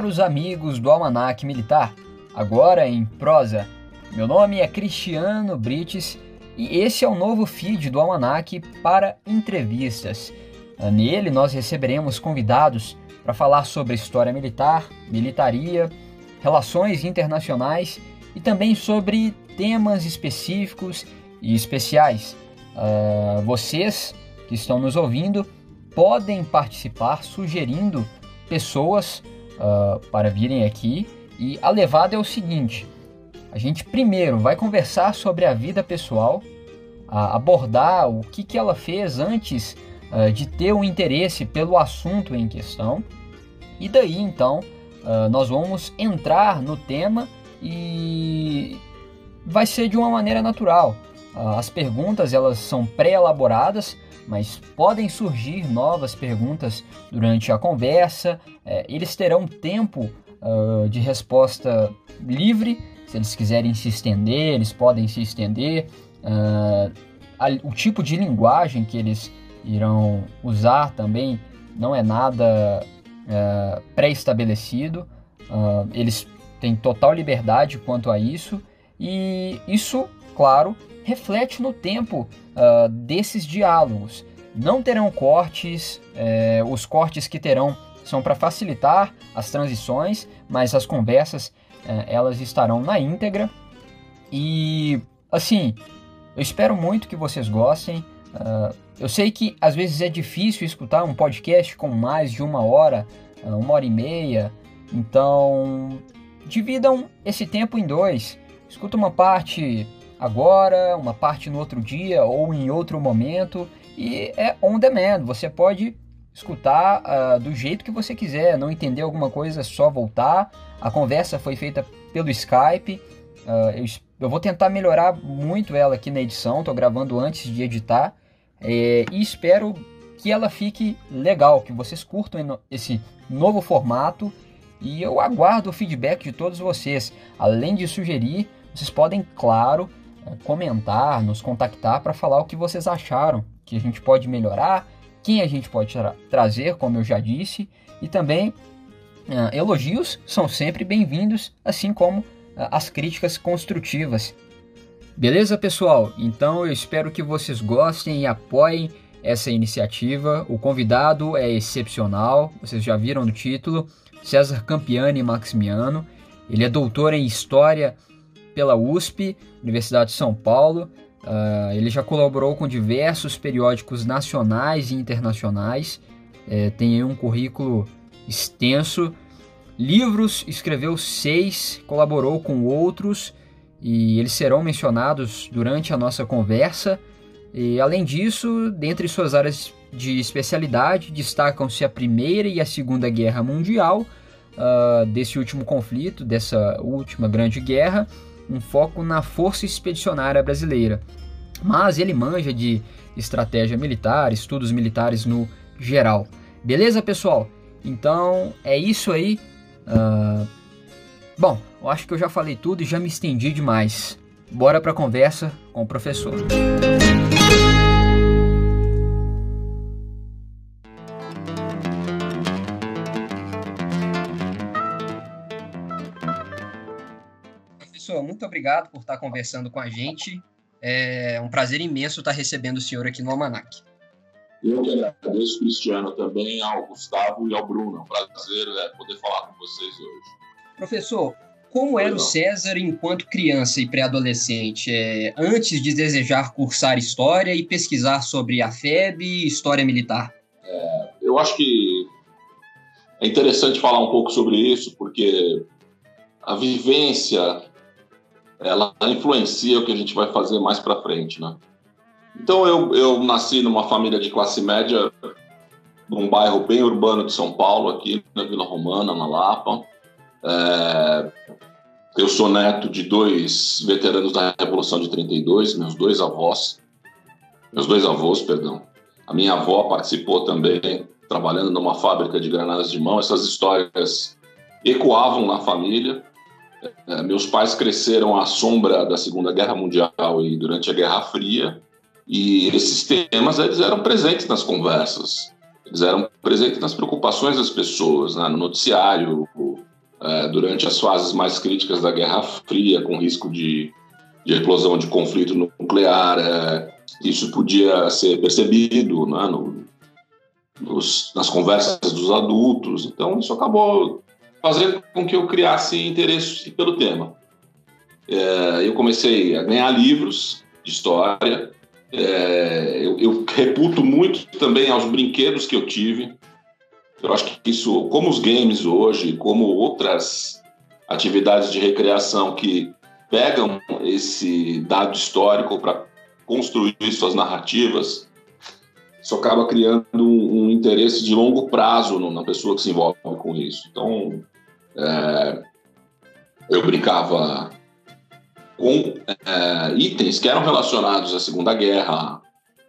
caros amigos do Almanac Militar, agora em prosa. Meu nome é Cristiano Brites e esse é o novo feed do Almanac para entrevistas. Nele nós receberemos convidados para falar sobre história militar, militaria, relações internacionais e também sobre temas específicos e especiais. Uh, vocês que estão nos ouvindo podem participar sugerindo pessoas uh, para virem aqui. E a levada é o seguinte: a gente primeiro vai conversar sobre a vida pessoal, uh, abordar o que, que ela fez antes uh, de ter o um interesse pelo assunto em questão, e daí então nós vamos entrar no tema e vai ser de uma maneira natural. as perguntas elas são pré-elaboradas mas podem surgir novas perguntas durante a conversa. É, eles terão tempo uh, de resposta livre. Se eles quiserem se estender, eles podem se estender. Uh, a, o tipo de linguagem que eles irão usar também não é nada uh, pré-estabelecido. eles têm total liberdade quanto a isso. E isso, claro, reflete no tempo uh, desses diálogos. Não terão cortes, é, os cortes que terão são para facilitar as transições, mas as conversas é, elas estarão na íntegra. E assim, eu espero muito que vocês gostem. Uh, eu sei que às vezes é difícil escutar um podcast com mais de uma hora, uh, uma hora e meia. Então, dividam esse tempo em dois. Escuta uma parte agora, uma parte no outro dia ou em outro momento e é on demand. Você pode escutar uh, do jeito que você quiser. Não entender alguma coisa, só voltar. A conversa foi feita pelo Skype. Uh, eu, eu, vou tentar melhorar muito ela aqui na edição. Estou gravando antes de editar é, e espero que ela fique legal, que vocês curtam esse novo formato. E eu aguardo o feedback de todos vocês. Além de sugerir, vocês podem, claro, comentar, nos contactar para falar o que vocês acharam, que a gente pode melhorar, quem a gente pode tra trazer, como eu já disse, e também uh, elogios são sempre bem-vindos, assim como uh, as críticas construtivas. Beleza, pessoal? Então eu espero que vocês gostem e apoiem essa iniciativa. O convidado é excepcional, vocês já viram no título, César Campiani Maximiano. Ele é doutor em História pela USP, Universidade de São Paulo. Uh, ele já colaborou com diversos periódicos nacionais e internacionais. É, tem um currículo extenso. Livros, escreveu seis, colaborou com outros e eles serão mencionados durante a nossa conversa. E além disso, dentre suas áreas de especialidade, destacam-se a Primeira e a Segunda Guerra Mundial, uh, desse último conflito, dessa última grande guerra, um foco na Força Expedicionária Brasileira. Mas ele manja de estratégia militar, estudos militares no geral. Beleza, pessoal? Então é isso aí. Uh... Bom, eu acho que eu já falei tudo e já me estendi demais. Bora para a conversa com o professor. Muito obrigado por estar conversando com a gente. É um prazer imenso estar recebendo o senhor aqui no Almanac. Eu que agradeço, Cristiano, também ao Gustavo e ao Bruno. É um prazer é, poder falar com vocês hoje. Professor, como era o César enquanto criança e pré-adolescente, é, antes de desejar cursar História e pesquisar sobre a FEB e História Militar? É, eu acho que é interessante falar um pouco sobre isso, porque a vivência ela influencia o que a gente vai fazer mais para frente, né? Então eu, eu nasci numa família de classe média, num bairro bem urbano de São Paulo, aqui na Vila Romana, na Lapa. É, eu sou neto de dois veteranos da Revolução de 32, meus dois avós, meus dois avós, perdão. A minha avó participou também, trabalhando numa fábrica de granadas de mão. Essas histórias ecoavam na família. É, meus pais cresceram à sombra da Segunda Guerra Mundial e durante a Guerra Fria, e esses temas eles eram presentes nas conversas, eles eram presentes nas preocupações das pessoas, né, no noticiário, é, durante as fases mais críticas da Guerra Fria, com risco de, de eclosão de conflito nuclear. É, isso podia ser percebido né, no, nos, nas conversas dos adultos. Então, isso acabou fazendo com que eu criasse interesse pelo tema. É, eu comecei a ganhar livros de história. É, eu, eu reputo muito também aos brinquedos que eu tive. Eu acho que isso, como os games hoje, como outras atividades de recreação que pegam esse dado histórico para construir suas narrativas, isso acaba criando um, interesse de longo prazo na pessoa que se envolve com isso. Então, é, eu brincava com é, itens que eram relacionados à Segunda Guerra,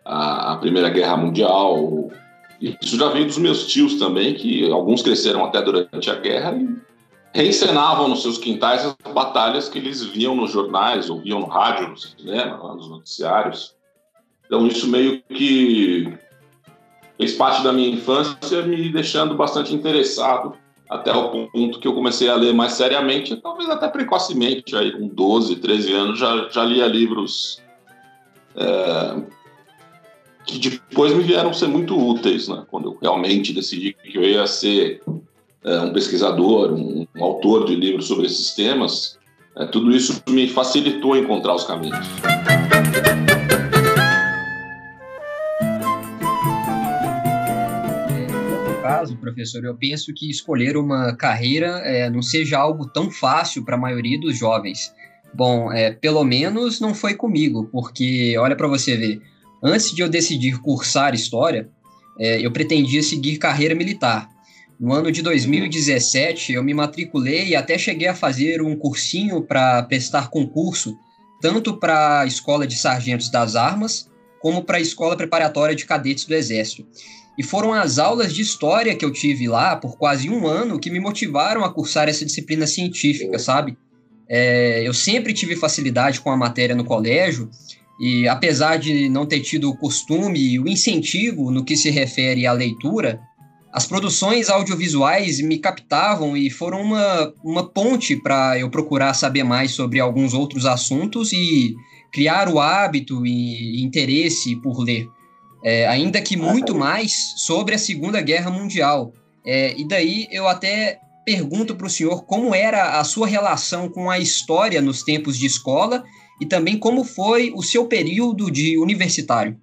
à, à Primeira Guerra Mundial, isso já veio dos meus tios também, que alguns cresceram até durante a guerra e reencenavam nos seus quintais as batalhas que eles viam nos jornais, ou viam no rádio, no cinema, nos noticiários. Então isso meio que fez parte da minha infância, me deixando bastante interessado até o ponto que eu comecei a ler mais seriamente, talvez até precocemente, aí com 12, 13 anos, já, já lia livros é, que depois me vieram ser muito úteis, né? quando eu realmente decidi que eu ia ser é, um pesquisador, um, um, autor de livros sobre esses temas, é, tudo isso me facilitou encontrar os caminhos. Caso, professor, eu penso que escolher uma carreira é, não seja algo tão fácil para a maioria dos jovens. Bom, é, pelo menos não foi comigo, porque olha para você ver, Antes de eu decidir cursar História, é, eu pretendia seguir carreira militar. No ano de 2017, eu me matriculei e até cheguei a fazer um cursinho para prestar concurso, tanto para a Escola de Sargentos das Armas, como para a Escola Preparatória de Cadetes do Exército. E foram as aulas de história que eu tive lá por quase um ano que me motivaram a cursar essa disciplina científica, sabe? É, eu sempre tive facilidade com a matéria no colégio e apesar de não ter tido o costume e o incentivo no que se refere à leitura, as produções audiovisuais me captavam e foram uma, uma ponte para eu procurar saber mais sobre alguns outros assuntos e criar o hábito e interesse por ler. É, ainda que muito mais sobre a Segunda Guerra Mundial. É, e daí eu até pergunto para o senhor como era a sua relação com a história nos tempos de escola e também como foi o seu período de universitário.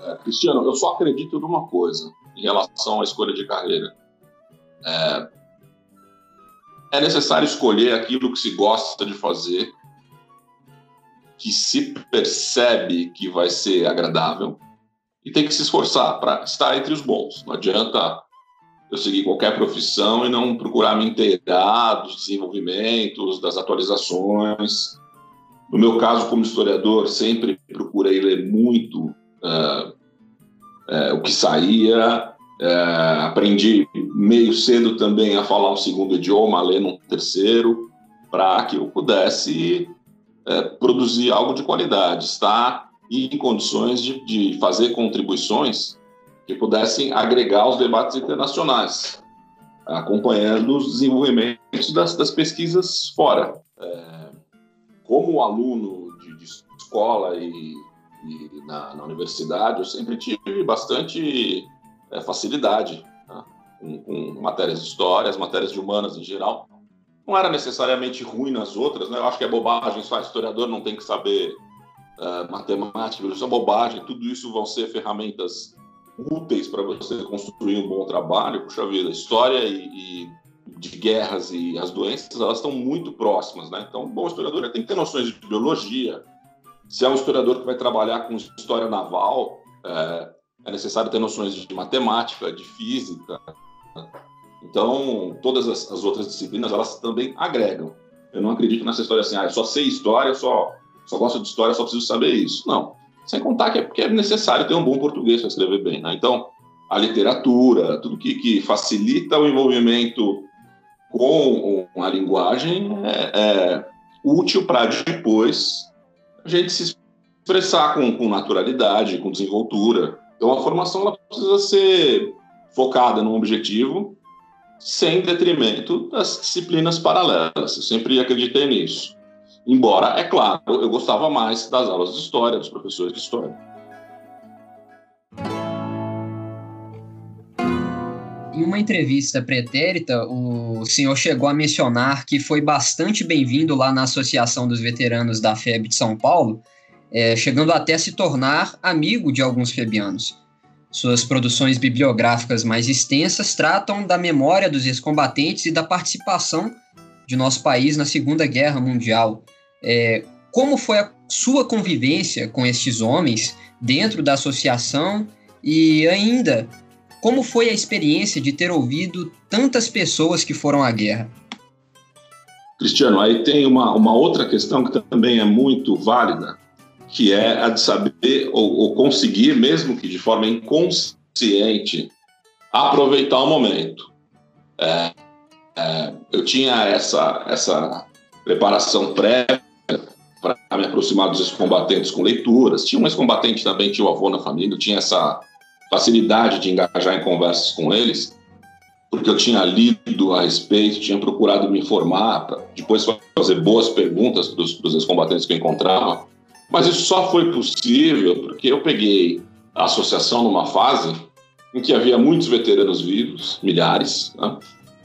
É, Cristiano, eu só acredito numa coisa em relação à escolha de carreira. É, é necessário escolher aquilo que se gosta de fazer, que se percebe que vai ser agradável, e tem que se esforçar para estar entre os bons. Não adianta eu seguir qualquer profissão e não procurar me inteirar dos desenvolvimentos, das atualizações. No meu caso, como historiador, sempre procurei ler muito uh, uh, o que saía. Uh, aprendi meio cedo também a falar um segundo idioma, a ler um terceiro, para que eu pudesse produzir algo de qualidade, estar em condições de, de fazer contribuições que pudessem agregar os debates internacionais, acompanhando os desenvolvimentos das, das pesquisas fora. É, como aluno de, de escola e, e na, na, universidade, eu sempre tive bastante é, facilidade né, com, com, matérias de história, as matérias de humanas em geral. Não era necessariamente ruim nas outras, né? eu acho que é bobagem, só historiador não tem que saber uh, matemática, isso é bobagem, tudo isso vão ser ferramentas úteis para você construir um bom trabalho, puxa vida, história e, e, de guerras e as doenças, elas estão muito próximas, né? Então, um bom historiador tem que ter noções de biologia. Se é um historiador que vai trabalhar com história naval, é, é necessário ter noções de matemática, de física. Então, todas as, as, outras disciplinas, elas também agregam. Eu não acredito nessa história assim, ah, eu só sei história, só, só gosto de história, só preciso saber isso. Não. Sem contar que é porque é necessário ter um bom português para escrever bem. Né? Então, a literatura, tudo que, que facilita o envolvimento com a linguagem é, é útil para depois a gente se expressar com, com, naturalidade, com desenvoltura. Então, a formação ela precisa ser focada num objetivo, sem detrimento das disciplinas paralelas. Eu sempre acreditei nisso. Embora, é claro, eu gostava mais das aulas de história, dos professores de história. Em uma entrevista pretérita, o senhor chegou a mencionar que foi bastante bem-vindo lá na Associação dos Veteranos da FEB de São Paulo, é, chegando até a se tornar amigo de alguns febianos. Suas produções bibliográficas mais extensas tratam da memória dos ex-combatentes e da participação de nosso país na Segunda Guerra Mundial. É, como foi a sua convivência com estes homens dentro da associação e ainda como foi a experiência de ter ouvido tantas pessoas que foram à guerra? Cristiano, aí tem uma, uma outra questão que também é muito válida, que é a de saber ou, ou conseguir, mesmo que de forma inconsciente, aproveitar o momento. É, é, eu tinha essa, essa preparação prévia para me aproximar dos ex-combatentes com leituras. Tinha um ex-combatente também, tinha o avô na família, tinha essa facilidade de engajar em conversas com eles, porque eu tinha lido a respeito, tinha procurado me informar, depois fazer boas perguntas para os ex-combatentes que eu encontrava. Mas isso só foi possível porque eu peguei a associação numa fase em que havia muitos veteranos vivos, milhares, né?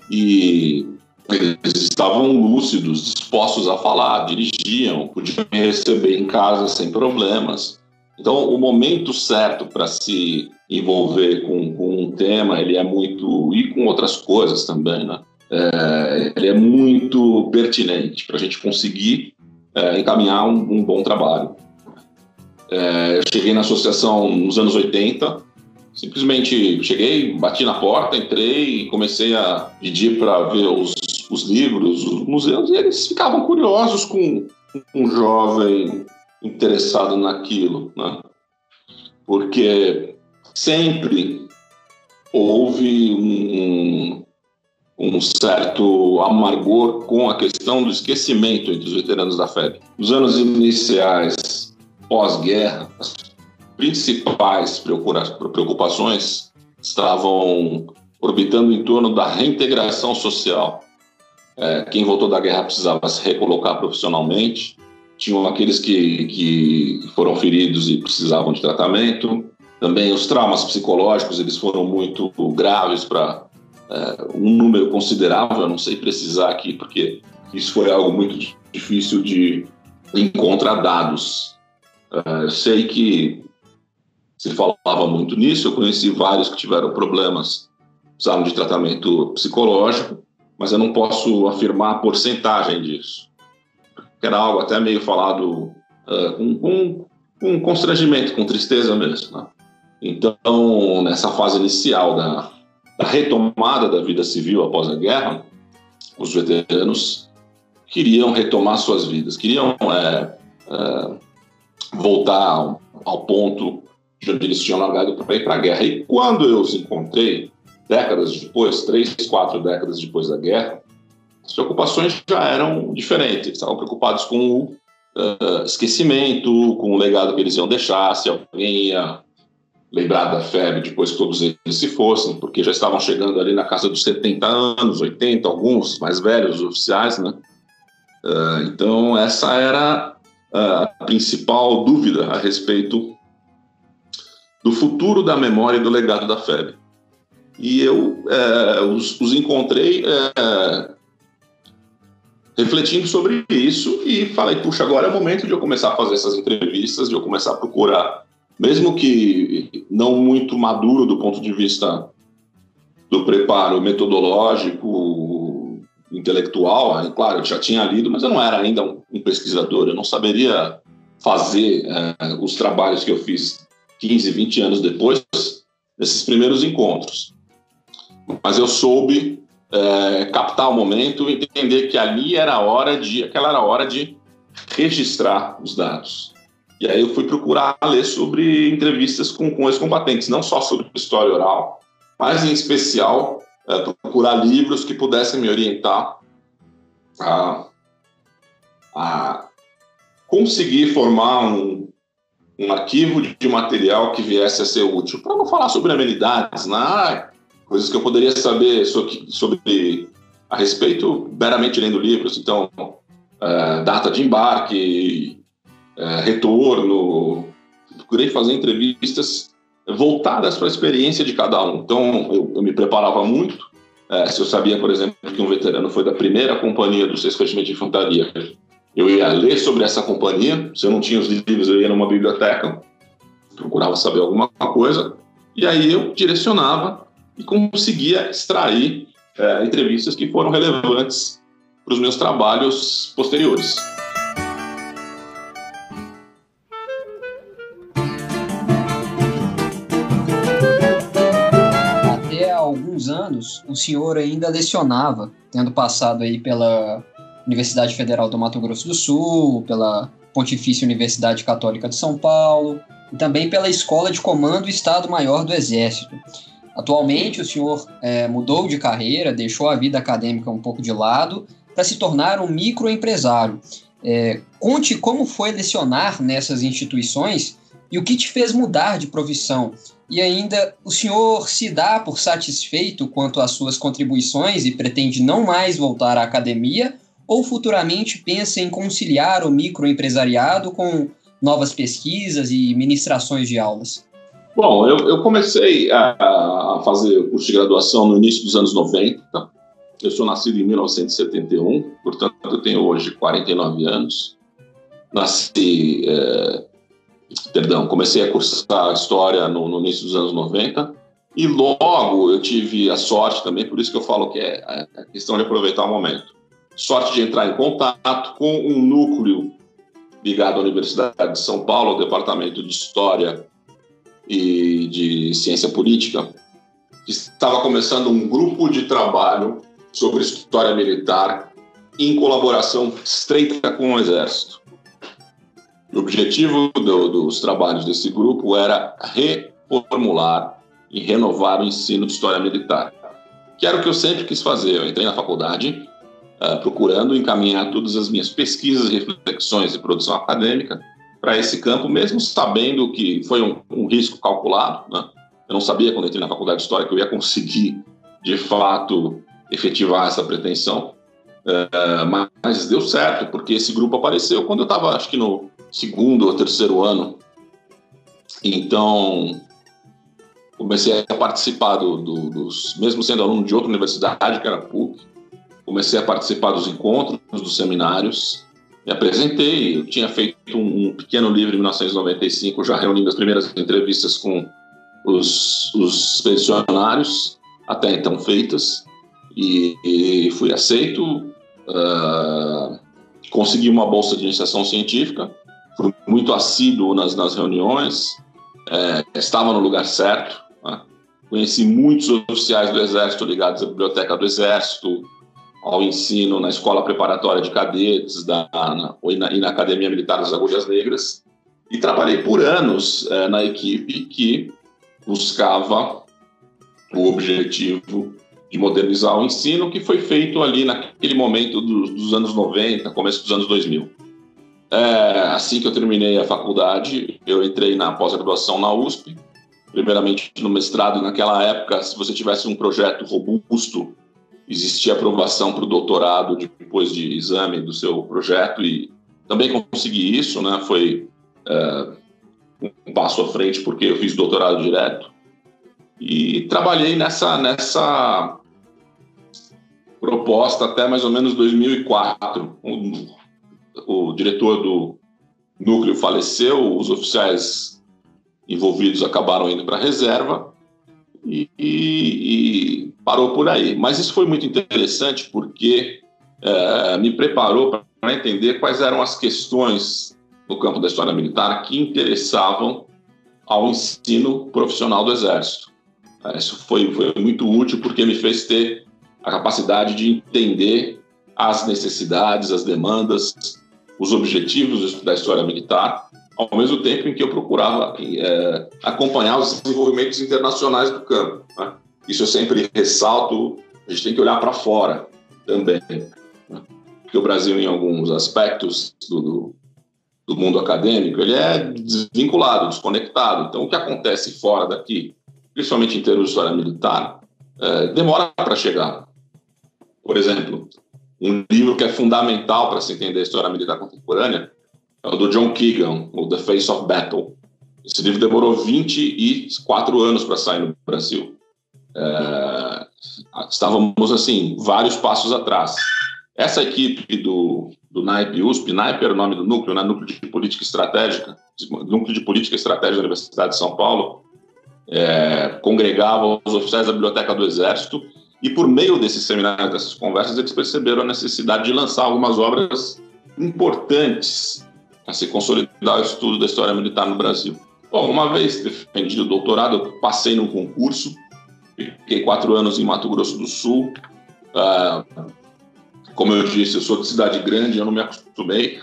e eles estavam lúcidos, dispostos a falar, dirigiam, podiam me receber em casa sem problemas. Então, o momento certo para se envolver com, com, um tema, ele é muito. e com outras coisas também, né? É, ele é muito pertinente para a gente conseguir é, encaminhar um, um, bom trabalho. É, eu cheguei na associação nos anos 80, simplesmente cheguei, bati na porta, entrei e comecei a pedir para ver os, os, livros, os museus, e eles ficavam curiosos com um jovem interessado naquilo, né? Porque sempre houve um, um certo amargor com a questão do esquecimento entre os veteranos da FEB. Nos anos iniciais, pós-guerra, as principais preocupações estavam orbitando em torno da reintegração social. É, quem voltou da guerra precisava se recolocar profissionalmente, tinham aqueles que, que foram feridos e precisavam de tratamento. Também os traumas psicológicos eles foram muito graves para um número considerável. Eu não sei precisar aqui porque isso foi algo muito difícil de encontrar dados. É, eu sei que se falava muito nisso. Eu conheci vários que tiveram problemas, precisaram de tratamento psicológico, mas eu não posso afirmar a porcentagem disso era algo até meio falado uh, com, com, com, constrangimento, com tristeza mesmo. Né? Então, nessa fase inicial da, da retomada da vida civil após a guerra, os veteranos queriam retomar suas vidas, queriam é, é, voltar ao, ao, ponto de onde eles tinham largado para ir para a guerra. E quando eu os encontrei, décadas depois, três, quatro décadas depois da guerra, as preocupações já eram diferentes. Estavam preocupados com o uh, esquecimento, com o legado que eles iam deixar, se alguém ia lembrar da febre depois que todos eles se fossem, porque já estavam chegando ali na casa dos 70 anos, 80, alguns mais velhos, oficiais, né? Uh, então, essa era a principal dúvida a respeito do futuro da memória e do legado da febre. E eu é, os, os, encontrei é, refletindo sobre isso e falei, puxa, agora é o momento de eu começar a fazer essas entrevistas, de eu começar a procurar, mesmo que não muito maduro do ponto de vista do preparo metodológico, intelectual, né? claro, eu já tinha lido, mas eu não era ainda um pesquisador, eu não saberia fazer é, os trabalhos que eu fiz 15, 20 anos depois desses primeiros encontros. Mas eu soube é, captar o momento, entender que ali era a hora de, aquela era a hora de registrar os dados. E aí eu fui procurar ler sobre entrevistas com, com ex-combatentes, não só sobre história oral, mas em especial é, procurar livros que pudessem me orientar a, a conseguir formar um, um arquivo de material que viesse a ser útil, para não falar sobre amenidades, né? coisas que eu poderia saber sobre, sobre a respeito meramente lendo livros. Então, uh, data de embarque, uh, retorno. Procurei fazer entrevistas voltadas para a experiência de cada um. Então, eu, eu me preparava muito. Uh, se eu sabia, por exemplo, que um veterano foi da primeira companhia do 6 Regimento de Infantaria, eu ia ler sobre essa companhia. Se eu não tinha os livros, eu ia numa biblioteca, procurava saber alguma coisa, e aí eu direcionava e conseguia extrair é, entrevistas que foram relevantes para os meus trabalhos posteriores. Anos, o senhor ainda lecionava, tendo passado aí pela Universidade Federal do Mato Grosso do Sul, pela Pontifícia Universidade Católica de São Paulo e também pela Escola de Comando Estado-Maior do Exército. Atualmente, o senhor é, mudou de carreira, deixou a vida acadêmica um pouco de lado para se tornar um microempresário. É, conte como foi lecionar nessas instituições e o que te fez mudar de profissão. E ainda, o senhor se dá por satisfeito quanto às suas contribuições e pretende não mais voltar à academia ou futuramente pensa em conciliar o microempresariado com novas pesquisas e ministrações de aulas? Bom, eu, eu comecei a, a, fazer o curso de graduação no início dos anos 90. Eu sou nascido em 1971, portanto, eu tenho hoje 49 anos. Nasci, é, perdão, comecei a cursar História no, no, início dos anos 90 e logo eu tive a sorte também, por isso que eu falo que é a questão de aproveitar o momento. Sorte de entrar em contato com um núcleo ligado à Universidade de São Paulo, ao Departamento de História e de ciência política, estava começando um grupo de trabalho sobre história militar em colaboração estreita com o Exército. O objetivo do, dos trabalhos desse grupo era reformular e renovar o ensino de história militar, que era o que eu sempre quis fazer. Eu entrei na faculdade uh, procurando encaminhar todas as minhas pesquisas, reflexões e produção acadêmica para esse campo, mesmo sabendo que foi um, um risco calculado. Né? Eu não sabia, quando entrei na faculdade de História, que eu ia conseguir, de fato, efetivar essa pretensão. Uh, mas deu certo, porque esse grupo apareceu quando eu estava, acho que no segundo ou terceiro ano. Então, comecei a participar do, do, dos, mesmo sendo aluno de outra universidade, que era PUC, comecei a participar dos encontros, dos seminários, me apresentei. Eu tinha feito um, um pequeno livro em 1995, já reunindo as primeiras entrevistas com os, os expedicionários, até então feitas, e, e fui aceito. Uh, consegui uma bolsa de iniciação científica, muito assíduo nas, nas reuniões, é, estava no lugar certo. Né? Conheci muitos oficiais do Exército ligados à Biblioteca do Exército, ao ensino na escola preparatória de cadetes da, na, e, na, e na Academia Militar das Agulhas Negras. E trabalhei por anos é, na equipe que buscava o objetivo de modernizar o ensino, que foi feito ali naquele momento dos, dos anos 90, começo dos anos 2000. É, assim que eu terminei a faculdade, eu entrei na pós-graduação na USP, primeiramente no mestrado. Naquela época, se você tivesse um projeto robusto existia aprovação para o doutorado depois de exame do seu projeto e também consegui isso, né? Foi é, um passo à frente porque eu fiz doutorado direto e trabalhei nessa nessa proposta até mais ou menos 2004. O, o diretor do núcleo faleceu, os oficiais envolvidos acabaram indo para a reserva e, e, parou por aí. Mas isso foi muito interessante porque é, me preparou para entender quais eram as questões no campo da história militar que interessavam ao ensino profissional do Exército. É, isso foi, foi muito útil porque me fez ter a capacidade de entender as necessidades, as demandas, os objetivos da história militar ao mesmo tempo em que eu procurava é, acompanhar os desenvolvimentos internacionais do campo. Né? Isso eu sempre ressalto, a gente tem que olhar para fora também. Né? Porque o Brasil, em alguns aspectos do, do mundo acadêmico, ele é desvinculado, desconectado. Então, o que acontece fora daqui, principalmente em termos de história militar, é, demora para chegar. Por exemplo, um livro que é fundamental para se entender a história militar contemporânea é o do John Keegan, o The Face of Battle. Esse livro demorou 24 anos para sair no Brasil. É, estávamos, assim, vários passos atrás. Essa equipe do, do NAIP USP, NAIP era o nome do núcleo, né? Núcleo de Política Estratégica, Núcleo de Política Estratégica da Universidade de São Paulo, é, congregava os oficiais da Biblioteca do Exército e por meio desses seminários, dessas conversas, eles perceberam a necessidade de lançar algumas obras importantes para se consolidar o estudo da história militar no Brasil. Bom, uma vez defendido o doutorado, passei num concurso, fiquei quatro anos em Mato Grosso do Sul. Ah, como eu disse, eu sou de cidade grande, eu não me acostumei.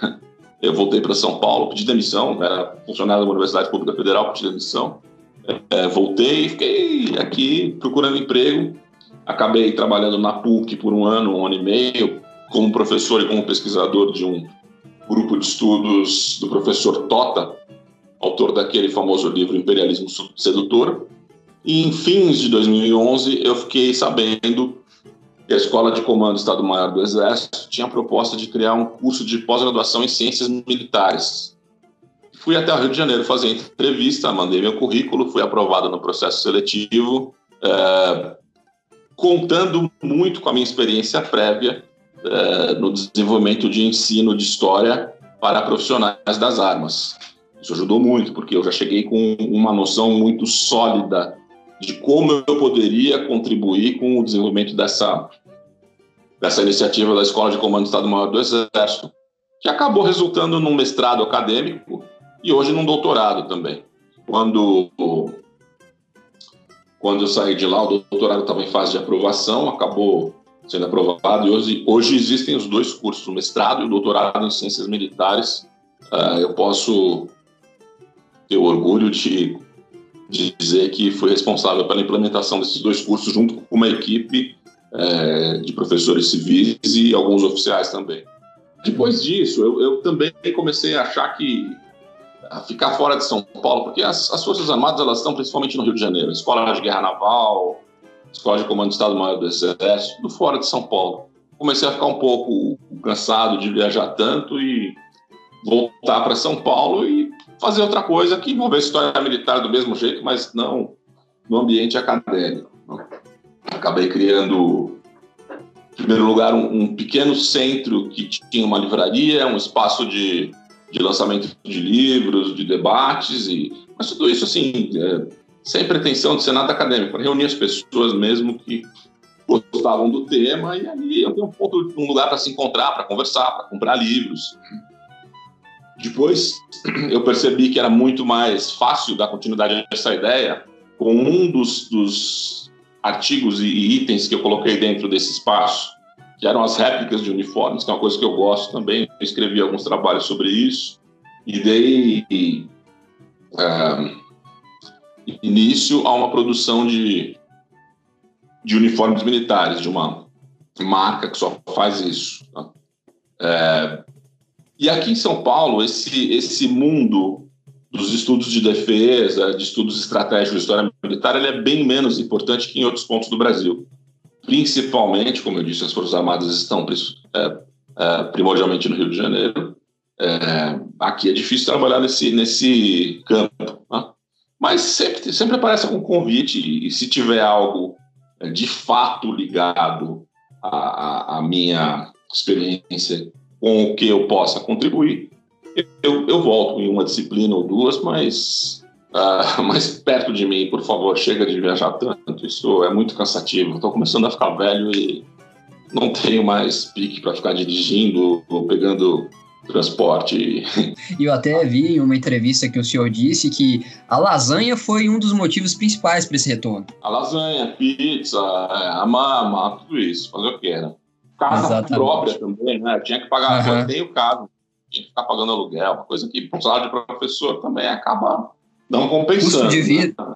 Eu voltei para São Paulo, pedi demissão, era funcionário da Universidade Pública Federal, pedi demissão. É, voltei e fiquei aqui procurando emprego. Acabei trabalhando na PUC por um ano, um ano e meio, como professor e como pesquisador de um grupo de estudos do professor Tota, autor daquele famoso livro Imperialismo Sedutor. E em fins de 2011 eu fiquei sabendo que a Escola de Comando Estado-Maior do Exército tinha a proposta de criar um curso de pós-graduação em Ciências Militares. Fui até o Rio de Janeiro fazer entrevista, mandei meu currículo, fui aprovado no processo seletivo. É, contando muito com a minha experiência prévia é, no desenvolvimento de ensino de história para profissionais das armas. Isso ajudou muito, porque eu já cheguei com uma noção muito sólida de como eu poderia contribuir com o desenvolvimento dessa, dessa iniciativa da Escola de Comando do Estado-Maior do Exército, que acabou resultando num mestrado acadêmico e hoje num doutorado também. Quando quando eu saí de lá, o doutorado estava em fase de aprovação, acabou sendo aprovado e hoje, hoje existem os dois cursos, o mestrado e o doutorado em ciências militares. Uh, eu posso ter orgulho de, de, dizer que fui responsável pela implementação desses dois cursos junto com uma equipe uh, de professores civis e alguns oficiais também. Depois disso, eu, eu também comecei a achar que a ficar fora de São Paulo, porque as, as, Forças Armadas elas estão principalmente no Rio de Janeiro, Escola de Guerra Naval, Escola de Comando do Estado-Maior do Exército, tudo fora de São Paulo. Comecei a ficar um pouco cansado de viajar tanto e voltar para São Paulo e fazer outra coisa que envolvesse história militar do mesmo jeito, mas não no ambiente acadêmico. Acabei criando, em primeiro lugar, um, um pequeno centro que tinha uma livraria, um espaço de de lançamento de livros, de debates, e, mas tudo isso assim, é, sem pretensão de ser nada acadêmico, reunir as pessoas mesmo que gostavam do tema e ali eu tenho um ponto, um lugar para se encontrar, para conversar, para comprar livros. Depois eu percebi que era muito mais fácil dar continuidade a essa ideia com um dos, dos artigos e itens que eu coloquei dentro desse espaço, que eram as réplicas de uniformes, que é uma coisa que eu gosto também. Eu escrevi alguns trabalhos sobre isso e dei é, início a uma produção de, de uniformes militares, de uma marca que só faz isso. Tá? É, e aqui em São Paulo, esse, esse mundo dos estudos de defesa, de estudos estratégicos de história militar, ele é bem menos importante que em outros pontos do Brasil principalmente, como eu disse, as Forças Armadas estão é, é, primordialmente no Rio de Janeiro. É, aqui é difícil trabalhar nesse, nesse campo, né? mas sempre, sempre aparece algum convite e, se tiver algo é, de fato ligado à, à, minha experiência com o que eu possa contribuir, eu, eu volto em uma disciplina ou duas, mas uh, mais perto de mim, por favor, chega de viajar tanto. Isso é muito cansativo. Estou começando a ficar velho e não tenho mais pique para ficar dirigindo ou pegando transporte. Eu até vi em uma entrevista que o senhor disse que a lasanha foi um dos motivos principais para esse retorno. A lasanha, pizza, a mama, tudo isso, fazer o que era. Casa Exatamente. própria também, né? Tinha que pagar, uhum. eu tenho casa, tinha que ficar pagando aluguel, uma coisa que o salário de professor também acaba não compensando. Custo de vida, né?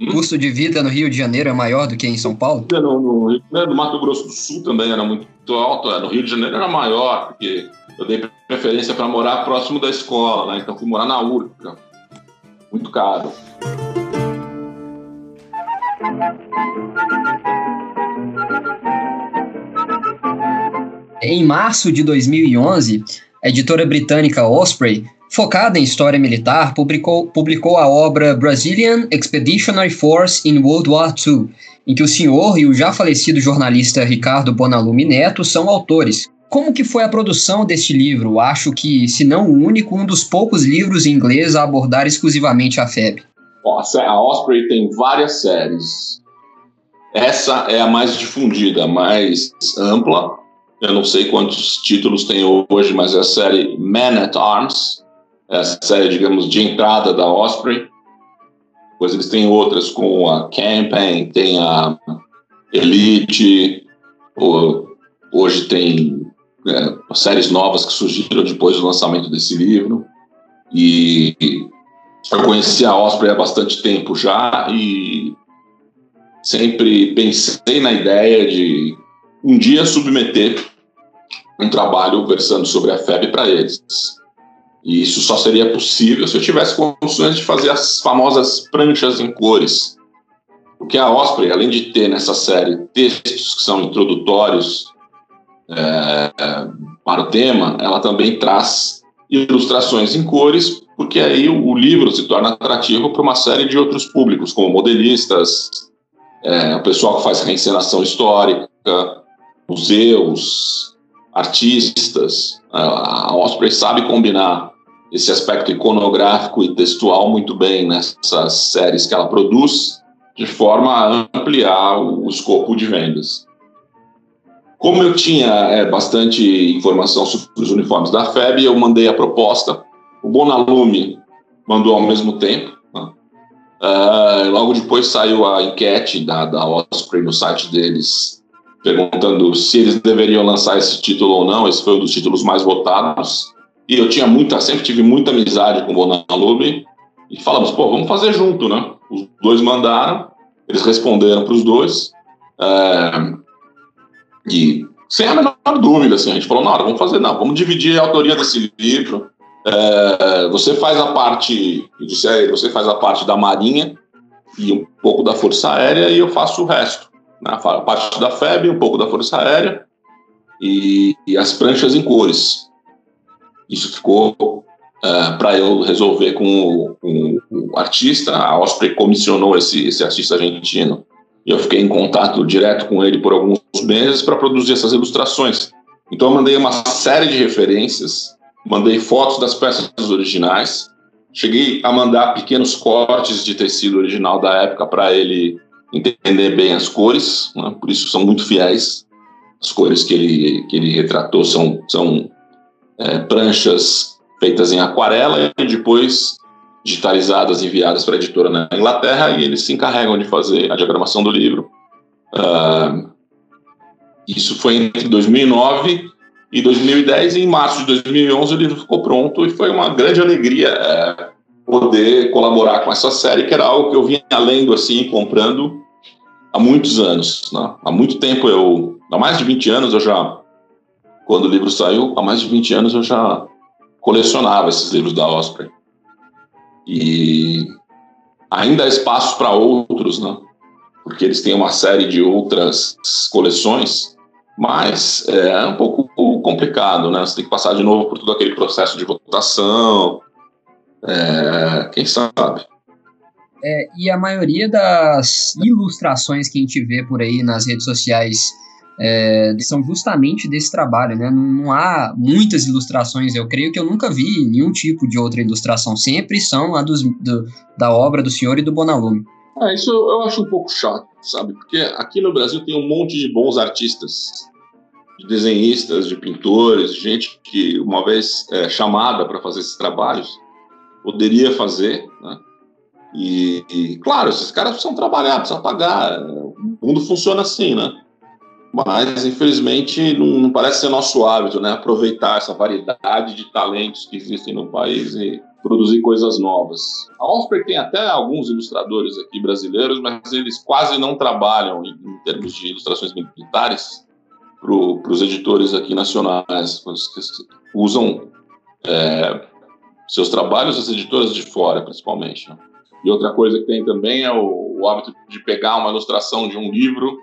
hum? custo de vida no Rio de Janeiro é maior do que em São Paulo? No, no, no, no Mato Grosso do Sul também era muito alto, é, no Rio de Janeiro era maior, porque eu dei preferência para morar próximo da escola, né? então fui morar na Urca. Muito caro. Em março de 2011, a editora britânica Osprey, focada em história militar, publicou, publicou a obra Brazilian Expeditionary Force in World War II, em que o senhor e o já falecido jornalista Ricardo Bonalume Neto são autores. Como que foi a produção deste livro? Acho que, se não o único, um dos poucos livros em inglês a abordar exclusivamente a FEB. A Osprey tem várias séries. Essa é a mais difundida, mais ampla. Eu não sei quantos títulos tem hoje, mas é a série Man at Arms, é a série, digamos, de entrada da Osprey. Depois eles têm outras com a Campaign, tem a Elite, hoje tem é, séries novas que surgiram depois do lançamento desse livro. E eu conheci a Osprey há bastante tempo já e sempre pensei na ideia de um dia submeter um trabalho versando sobre a FEB para eles. E isso só seria possível se eu tivesse condições de fazer as famosas pranchas em cores. Porque a Osprey, além de ter nessa série textos que são introdutórios é, para o tema, ela também traz ilustrações em cores, porque aí o, livro se torna atrativo para uma série de outros públicos, como modelistas, é, o pessoal que faz reencenação histórica, museus, artistas. A Osprey sabe combinar esse aspecto iconográfico e textual muito bem nessas séries que ela produz, de forma a ampliar o escopo de vendas. Como eu tinha é, bastante informação sobre os uniformes da FEB, eu mandei a proposta. O Bonalume mandou ao mesmo tempo. Né? Uh, logo depois saiu a enquete da, da Osprey no site deles, perguntando se eles deveriam lançar esse título ou não. Esse foi um dos títulos mais votados. E eu tinha muita, sempre tive muita amizade com o Bonalume. E falamos, pô, vamos fazer junto, né? Os dois mandaram, eles responderam para os dois. Uh, e sem a menor dúvida, assim, a gente falou, não, vamos fazer, não, vamos dividir a autoria desse livro. É, você faz a parte, eu disse a ele, você faz a parte da Marinha e um pouco da Força Aérea e eu faço o resto. Né? A parte da FEB, um pouco da Força Aérea e, e as pranchas em cores. Isso ficou é, para eu resolver com o, com o, artista. A Osprey comissionou esse, esse artista argentino e eu fiquei em contato direto com ele por alguns meses para produzir essas ilustrações. Então eu mandei uma série de referências, mandei fotos das peças originais, cheguei a mandar pequenos cortes de tecido original da época para ele entender bem as cores, né? por isso são muito fiéis. As cores que ele, que ele retratou são, são é, pranchas feitas em aquarela e depois digitalizadas enviadas para a editora na Inglaterra e eles se encarregam de fazer a diagramação do livro. Uh, isso foi entre 2009 e 2010 e em março de 2011 o livro ficou pronto e foi uma grande alegria é, poder colaborar com essa série que era algo que eu vinha lendo assim comprando há muitos anos né? há muito tempo eu há mais de 20 anos eu já quando o livro saiu há mais de 20 anos eu já colecionava esses livros da Osprey e ainda há espaço para outros, né? porque eles têm uma série de outras coleções, mas é um pouco complicado, né? Você tem que passar de novo por todo aquele processo de votação, é, quem sabe. É, e a maioria das ilustrações que a gente vê por aí nas redes sociais é, são justamente desse trabalho, né? Não, não, há muitas ilustrações, eu creio que eu nunca vi nenhum tipo de outra ilustração, sempre são a dos, do, da obra do senhor e do Bonalume. Ah, isso eu acho um pouco chato, sabe? Porque aqui no Brasil tem um monte de bons artistas, de desenhistas, de pintores, gente que uma vez é, chamada para fazer esses trabalhos poderia fazer, né? E, e, claro, esses caras precisam trabalhar, precisam pagar. O mundo funciona assim, né? Mas infelizmente não, não, parece ser nosso hábito, né? Aproveitar essa variedade de talentos que existem no país e produzir coisas novas. A Osprey tem até alguns ilustradores aqui brasileiros, mas eles quase não trabalham em, em termos de ilustrações militares para os editores aqui nacionais, usam é, seus trabalhos as editoras de fora, principalmente. Né? E outra coisa que tem também é o, o hábito de pegar uma ilustração de um livro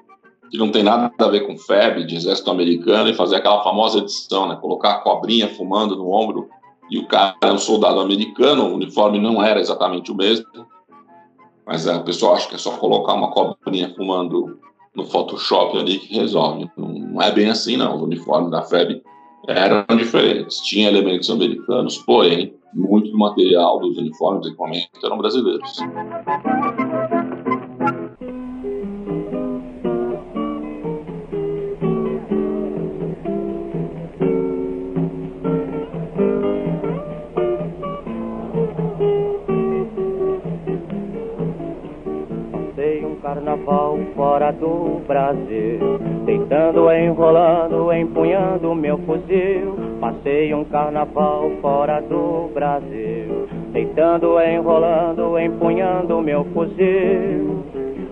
que não tem nada a ver com FEB, de exército americano, e fazer aquela famosa edição, né? Colocar a cobrinha fumando no ombro e o cara é um soldado americano, o uniforme não era exatamente o mesmo, mas é, o pessoal acha que é só colocar uma cobrinha fumando no Photoshop ali que resolve. Não, não é bem assim, não. Os uniformes da FEB eram diferentes, tinha elementos americanos, porém, muito do material dos uniformes e equipamentos eram brasileiros. Fora do Brasil. Deitando, enrolando, empunhando meu fuzil. Passei um carnaval fora do Brasil. Deitando, enrolando, empunhando meu fuzil.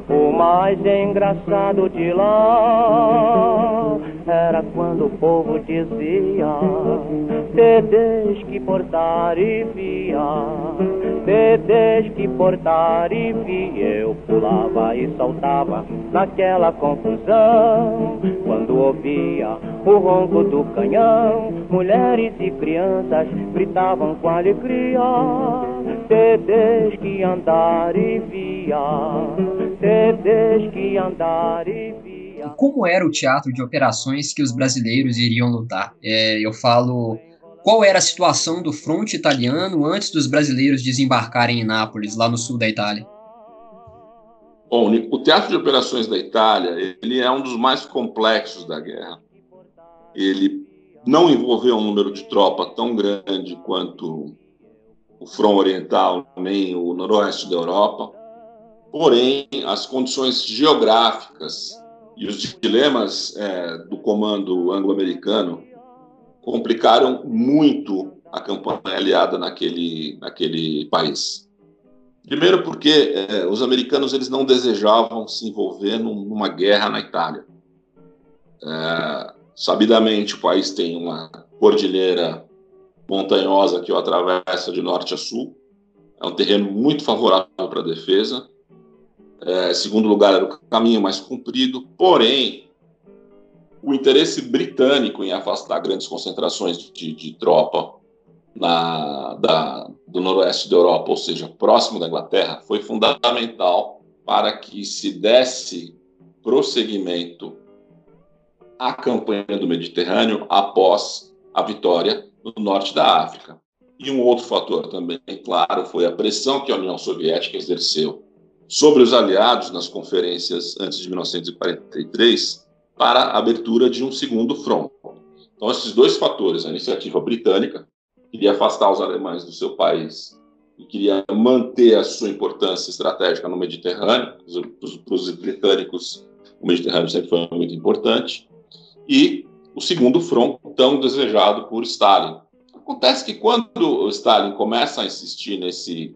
O mais engraçado de lá era quando o povo dizia: Tedes que portar e via, tedes que portar e. Eu pulava e saltava naquela confusão quando ouvia o ronco do canhão. Mulheres e crianças gritavam com alegria: Tedes que andar e via tedes que andar e via. Como era o teatro de operações que os brasileiros iriam lutar? É, eu falo, qual era a situação do fronte italiano antes dos brasileiros desembarcarem em Nápoles, lá no sul da Itália? Bom, o teatro de operações da Itália ele é um dos mais complexos da guerra. Ele não envolveu um número de tropa tão grande quanto o front oriental nem o noroeste da Europa, Porém, as condições geográficas e os dilemas é, do comando anglo-americano complicaram muito a campanha aliada naquele, naquele país. Primeiro porque é, os americanos eles não desejavam se envolver num, numa guerra na Itália. É, sabidamente, o país tem uma cordilheira montanhosa que o atravessa de norte a sul. É um terreno muito favorável para a defesa é, segundo lugar, era o caminho mais comprido, porém, o interesse britânico em afastar grandes concentrações de, de tropa na, da, do noroeste da Europa, ou seja, próximo da Inglaterra, foi fundamental para que se desse prosseguimento à campanha do Mediterrâneo após a vitória no norte da África. E um outro fator também, claro, foi a pressão que a União Soviética exerceu sobre os aliados nas conferências antes de 1943 para a abertura de um segundo front. Então, esses dois fatores, a iniciativa britânica, queria afastar os alemães do seu país e queria manter a sua importância estratégica no Mediterrâneo, para os britânicos, o Mediterrâneo sempre foi muito importante, e o segundo front, tão desejado por Stalin. Acontece que quando Stalin começa a insistir nesse,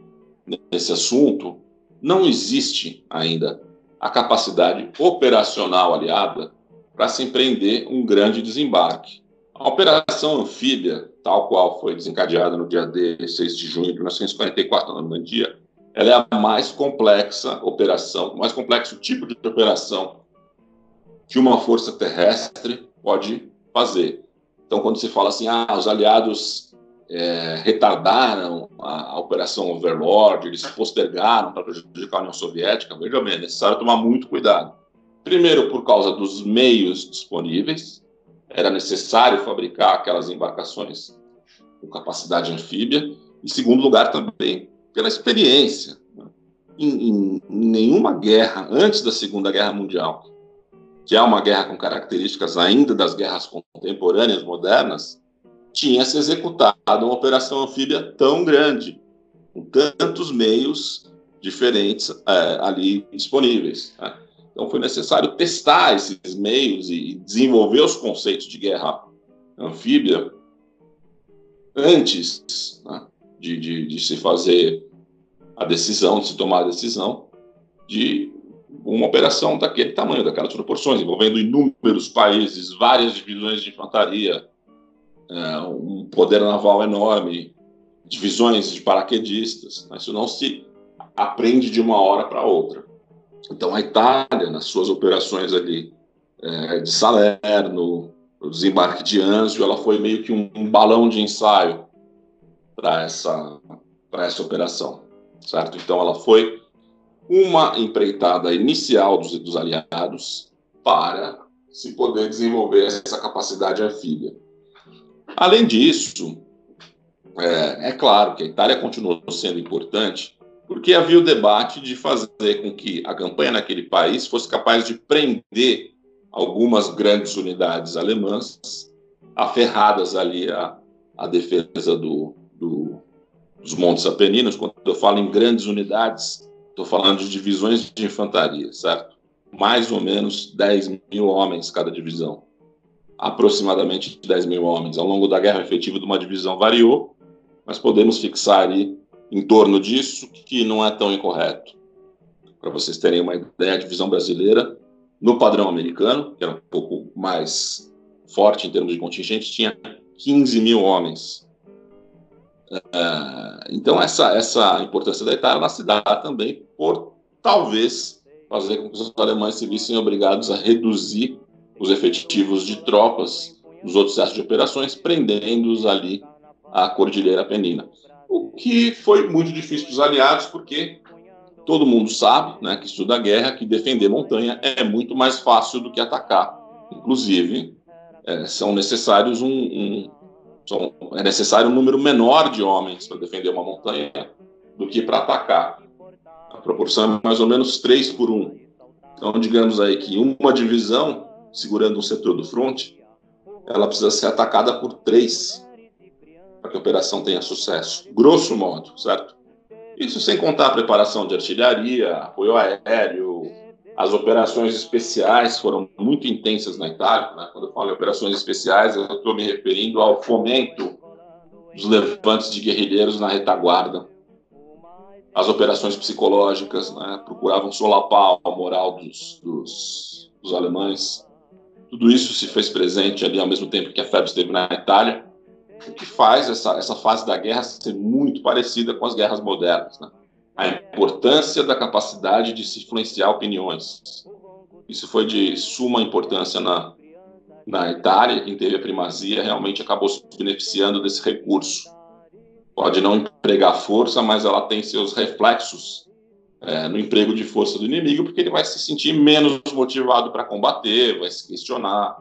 nesse assunto, não existe ainda a capacidade operacional aliada para se empreender um grande desembarque. A operação anfíbia, tal qual foi desencadeada no dia 6 de junho de 1944 na Normandia, ela é a mais complexa operação, o mais complexo tipo de operação que uma força terrestre pode fazer. Então, quando se fala assim, ah, os aliados é, retardaram a, a, Operação Overlord, eles postergaram para prejudicar a União Soviética, veja bem, é necessário tomar muito cuidado. Primeiro, por causa dos meios disponíveis, era necessário fabricar aquelas embarcações com capacidade anfíbia, e segundo lugar também pela experiência. Né? Em, em, nenhuma guerra antes da Segunda Guerra Mundial, que é uma guerra com características ainda das guerras contemporâneas modernas, tinha se executado uma operação anfíbia tão grande, com tantos meios diferentes é, ali disponíveis. Né? Então foi necessário testar esses meios e desenvolver os conceitos de guerra anfíbia antes né, de, de, de, se fazer a decisão, de se tomar a decisão de uma operação daquele tamanho, daquelas proporções, envolvendo inúmeros países, várias divisões de infantaria, é, um poder naval enorme, divisões de paraquedistas. Isso não se aprende de uma hora para outra. Então, a Itália, nas suas operações ali é, de Salerno, o desembarque de Anzio, ela foi meio que um, um balão de ensaio para essa, essa operação, certo? Então, ela foi uma empreitada inicial dos, dos aliados para se poder desenvolver essa capacidade anfíbia. Além disso, é, é, claro que a Itália continuou sendo importante, porque havia o debate de fazer com que a campanha naquele país fosse capaz de prender algumas grandes unidades alemãs aferradas ali à, à defesa do, do, dos Montes Apeninos. Quando eu falo em grandes unidades, estou falando de divisões de infantaria, certo? Mais ou menos 10 mil homens cada divisão. Aproximadamente 10 mil homens. Ao longo da guerra efetiva de uma divisão variou, mas podemos fixar ali em torno disso, que não é tão incorreto. Para vocês terem uma ideia, a divisão brasileira, no padrão americano, que era um pouco mais forte em termos de contingente, tinha 15 mil homens. Uh, então, essa, essa importância da Itália se dá também por, talvez, fazer com que os alemães se vissem obrigados a reduzir os efetivos de tropas nos outros centros de operações, prendendo-os ali à Cordilheira Penina o que foi muito difícil para os aliados, porque todo mundo sabe, né, que estuda a guerra, que defender montanha é muito mais fácil do que atacar. Inclusive, é, são necessários um, um são, é necessário um número menor de homens para defender uma montanha do que para atacar. A proporção é mais ou menos 3 por 1. Então, digamos aí que uma divisão, segurando um setor do fronte, ela precisa ser atacada por três que a operação tenha sucesso, grosso modo, certo? Isso sem contar a preparação de artilharia, apoio aéreo, as operações especiais foram muito intensas na Itália. Né? Quando eu falo em operações especiais, eu estou me referindo ao fomento dos levantes de guerrilheiros na retaguarda. As operações psicológicas né? procuravam solapar a moral dos, dos, dos alemães. Tudo isso se fez presente ali ao mesmo tempo que a FEB esteve na Itália que faz essa, essa fase da guerra ser muito parecida com as guerras modernas. Né? A importância da capacidade de se influenciar opiniões. Isso foi de suma importância na, na Itália, quem teve a primazia realmente acabou se beneficiando desse recurso. Pode não empregar força, mas ela tem seus reflexos é, no emprego de força do inimigo, porque ele vai se sentir menos motivado para combater, vai se questionar,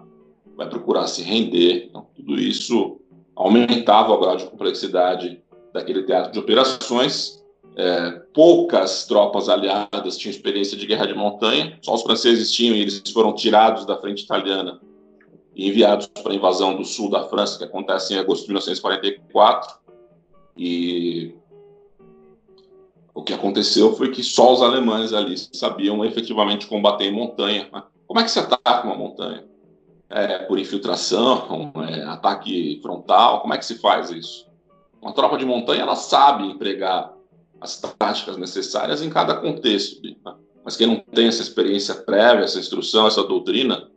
vai procurar se render. Então, tudo isso aumentava o grau de complexidade daquele teatro de operações. É, poucas tropas aliadas tinham experiência de guerra de montanha, só os franceses tinham e eles foram tirados da frente italiana e enviados para a invasão do sul da França, que acontece em agosto de 1944. E o que aconteceu foi que só os alemães ali sabiam efetivamente combater em montanha. Como é que se ataca uma montanha? É, por infiltração, é, ataque frontal? Como é que se faz isso? Uma tropa de montanha ela sabe empregar as táticas necessárias em cada contexto, né? mas quem não tem essa experiência prévia, essa instrução, essa doutrina,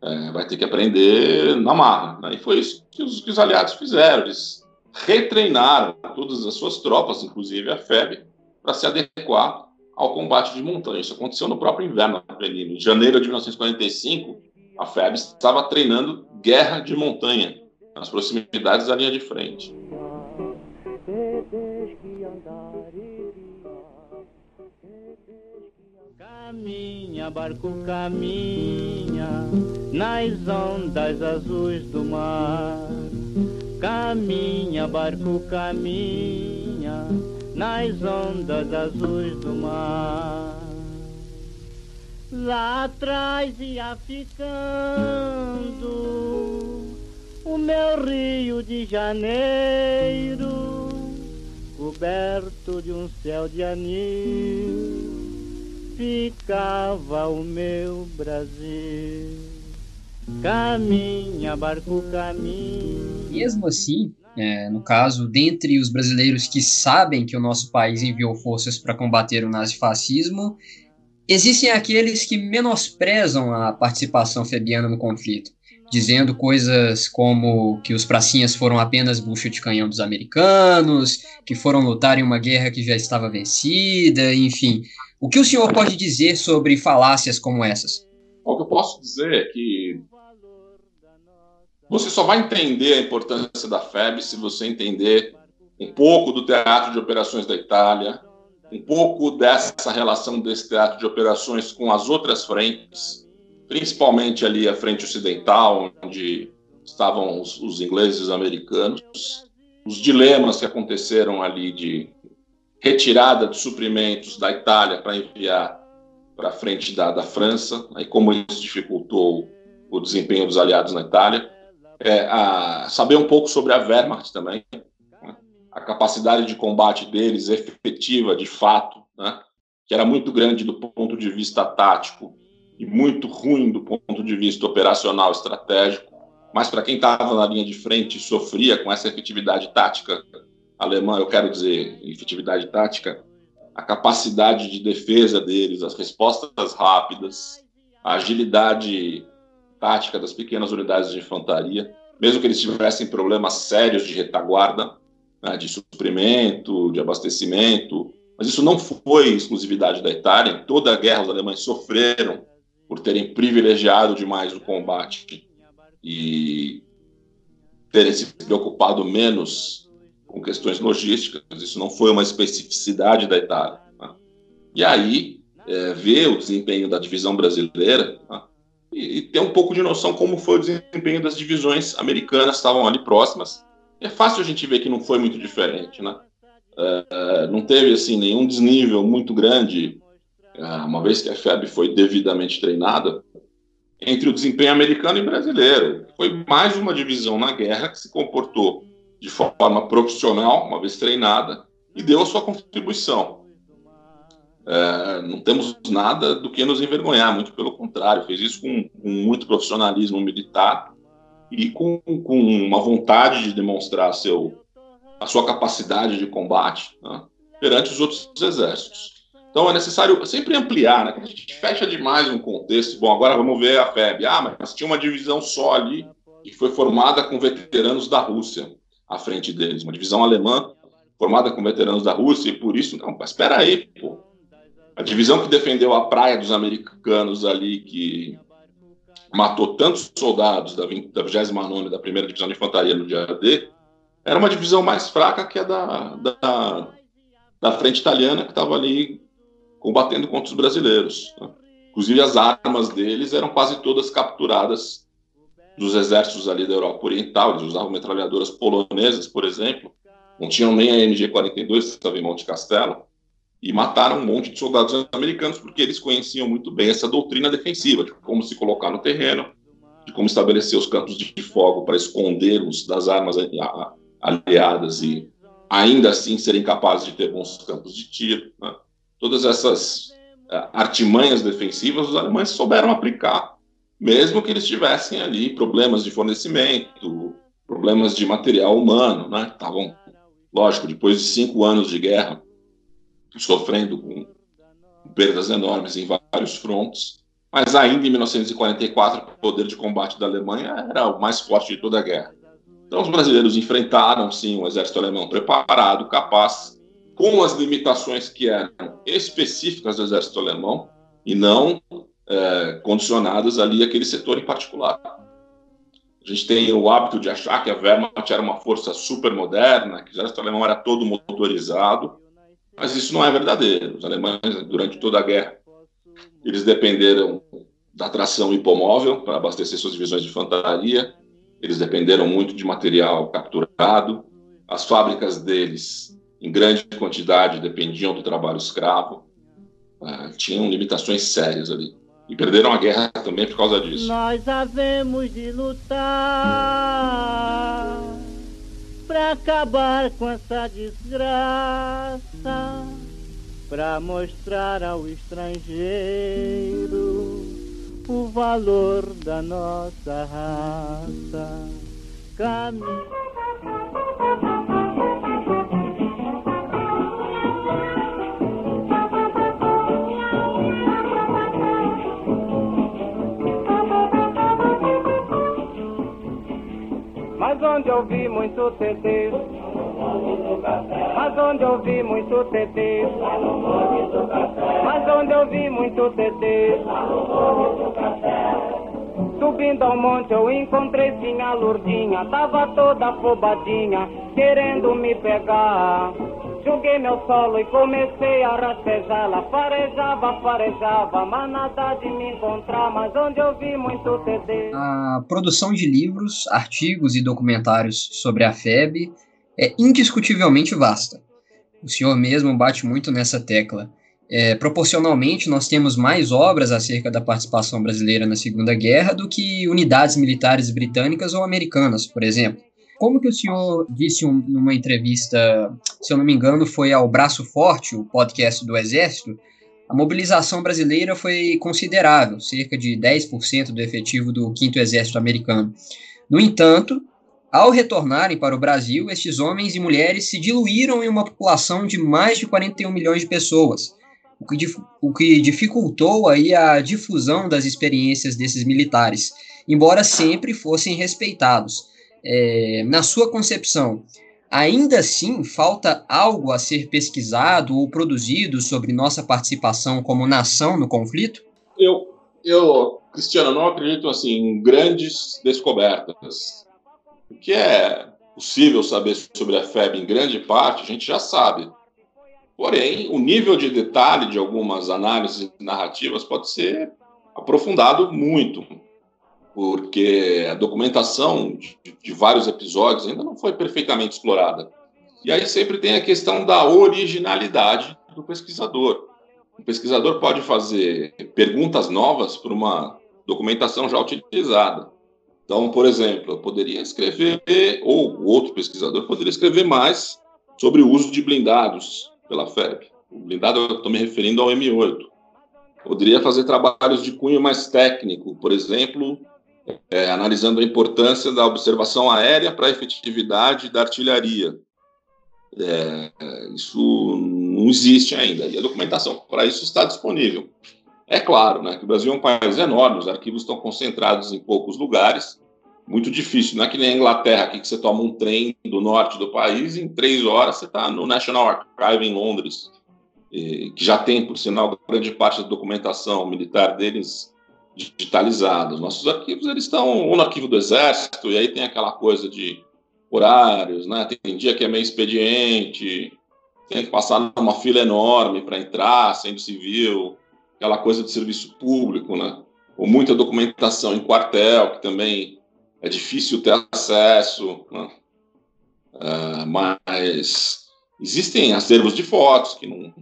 é, vai ter que aprender na marra. Né? E foi isso que os, que os, aliados fizeram. Eles retreinaram todas as suas tropas, inclusive a FEB, para se adequar ao combate de montanha. Isso aconteceu no próprio inverno. Em janeiro de 1945, a FEB estava treinando guerra de montanha, nas proximidades da linha de frente. Caminha, barco caminha, nas ondas azuis do mar. Caminha, barco caminha, nas ondas azuis do mar. Lá atrás ia ficando o meu Rio de Janeiro, coberto de um céu de anil, ficava o meu Brasil. Caminha, barco, caminha. Mesmo assim, é, no caso, dentre os brasileiros que sabem que o nosso país enviou forças para combater o nazifascismo, Existem aqueles que menosprezam a participação febiana no conflito, dizendo coisas como que os pracinhas foram apenas bucha de canhão dos americanos, que foram lutar em uma guerra que já estava vencida, enfim, O que o senhor pode dizer sobre falácias como essas? O que eu posso dizer é que você só vai entender a importância da FEB se você entender um pouco do teatro de operações da Itália, um pouco dessa relação desse teatro de operações com as outras frentes, principalmente ali a frente ocidental, onde estavam os, os ingleses e os americanos, os dilemas que aconteceram ali de retirada de suprimentos da Itália para enviar para a frente da, da França, aí como isso dificultou o desempenho dos aliados na Itália, é, a, saber um pouco sobre a Wehrmacht também? A capacidade de combate deles efetiva, de fato, né? que era muito grande do ponto de vista tático e muito ruim do ponto de vista operacional estratégico, mas para quem estava na linha de frente sofria com essa efetividade tática alemã, eu quero dizer, efetividade tática, a capacidade de defesa deles, as respostas rápidas, a agilidade tática das pequenas unidades de infantaria, mesmo que eles tivessem problemas sérios de retaguarda, né, de suprimento, de abastecimento, mas isso não foi exclusividade da Itália. Em toda a guerra, os alemães sofreram por terem privilegiado demais o combate e terem se preocupado menos com questões logísticas. Isso não foi uma especificidade da Itália. Né? E aí, é, ver o desempenho da divisão brasileira né? e, e, ter um pouco de noção como foi o desempenho das divisões americanas que estavam ali próximas. É fácil a gente ver que não foi muito diferente, né? É, não teve assim nenhum desnível muito grande, é, uma vez que a FEB foi devidamente treinada, entre o desempenho americano e brasileiro. Foi mais uma divisão na guerra que se comportou de forma profissional, uma vez treinada, e deu a sua contribuição. É, não temos nada do que nos envergonhar, muito pelo contrário, fez isso com, com muito profissionalismo militar e com, com, uma vontade de demonstrar seu, a sua capacidade de combate né, perante os outros exércitos. Então é necessário sempre ampliar, né? a gente fecha demais um contexto. Bom, agora vamos ver a FEB. Ah, mas tinha uma divisão só ali que foi formada com veteranos da Rússia à frente deles, uma divisão alemã formada com veteranos da Rússia, e por isso, não, mas espera aí, pô, a divisão que defendeu a praia dos americanos ali, que matou tantos soldados da, 20, da 29 da primeira divisão de infantaria no dia D, era uma divisão mais fraca que a da, da, da frente italiana, que estava ali combatendo contra os brasileiros. Né? Inclusive, as armas deles eram quase todas capturadas dos exércitos ali da Europa Oriental. Eles usavam metralhadoras polonesas, por exemplo. Não tinham nem a MG-42, que estava em Monte Castelo e mataram um monte de soldados americanos porque eles conheciam muito bem essa doutrina defensiva, de como se colocar no terreno, de como estabelecer os campos de fogo para escondê-los das armas aliadas e ainda assim serem capazes de ter bons campos de tiro. Né? Todas essas uh, artimanhas defensivas os alemães souberam aplicar, mesmo que eles tivessem ali problemas de fornecimento, problemas de material humano, né? Estavam, lógico, depois de cinco anos de guerra, sofrendo com perdas enormes em vários frontes, mas ainda em 1944 o poder de combate da Alemanha era o mais forte de toda a guerra. Então os brasileiros enfrentaram sim um exército alemão preparado, capaz, com as limitações que eram específicas do exército alemão e não é, condicionadas ali àquele setor em particular. A gente tem o hábito de achar que a Wehrmacht era uma força super moderna, que o exército alemão era todo motorizado, mas isso não é verdadeiro. Os alemães, durante toda a guerra, eles dependeram da tração hipomóvel para abastecer suas divisões de infantaria, eles dependeram muito de material capturado, as fábricas deles, em grande quantidade, dependiam do trabalho escravo, uh, tinham limitações sérias ali. E perderam a guerra também por causa disso. Nós havemos de lutar pra acabar com essa desgraça, pra mostrar ao estrangeiro o valor da nossa raça. Caminho. Mas onde eu vi muito tentei Mas onde eu vi muito TT, mas onde eu vi muito TT, Subindo ao monte eu encontrei sim a Lourdinha, tava toda afobadinha, querendo me pegar. Joguei meu solo e comecei a rastejá-la, farejava, farejava, mas nada de me encontrar, mas onde eu vi muito TD. A produção de livros, artigos e documentários sobre a FEB é indiscutivelmente vasta. O senhor mesmo bate muito nessa tecla. É, proporcionalmente, nós temos mais obras acerca da participação brasileira na Segunda Guerra do que unidades militares britânicas ou americanas, por exemplo. Como que o senhor disse um, numa entrevista, se eu não me engano, foi ao Braço Forte, o podcast do Exército, a mobilização brasileira foi considerável, cerca de 10% do efetivo do 5 Exército americano. No entanto, ao retornarem para o Brasil, estes homens e mulheres se diluíram em uma população de mais de 41 milhões de pessoas, o que, o que dificultou aí a difusão das experiências desses militares, embora sempre fossem respeitados. É, na sua concepção, ainda assim falta algo a ser pesquisado ou produzido sobre nossa participação como nação no conflito? Eu, eu Cristiano, não acredito assim, em grandes descobertas. O que é possível saber sobre a FEB em grande parte, a gente já sabe. Porém, o nível de detalhe de algumas análises narrativas pode ser aprofundado muito, porque a documentação de, de, vários episódios ainda não foi perfeitamente explorada. E aí sempre tem a questão da originalidade do pesquisador. O pesquisador pode fazer perguntas novas para uma documentação já utilizada. Então, por exemplo, eu poderia escrever, ou outro pesquisador poderia escrever mais sobre o uso de blindados pela FEB. O blindado eu estou me referindo ao M8. Poderia fazer trabalhos de cunho mais técnico, por exemplo, é, analisando a importância da observação aérea para a efetividade da artilharia. É, isso não existe ainda, e a documentação para isso está disponível. É claro né, que o Brasil é um país enorme, os arquivos estão concentrados em poucos lugares, muito difícil. Não é que nem a Inglaterra, aqui, que você toma um trem do norte do país e em três horas você está no National Archive em Londres, que já tem, por sinal, grande parte da documentação militar deles digitalizada. Os nossos arquivos eles estão no arquivo do Exército, e aí tem aquela coisa de horários, né? tem dia que é meio expediente, tem que passar numa fila enorme para entrar, sendo civil, aquela coisa de serviço público, né? ou muita documentação em quartel, que também é difícil ter acesso, né? uh, mas existem acervos de fotos que não,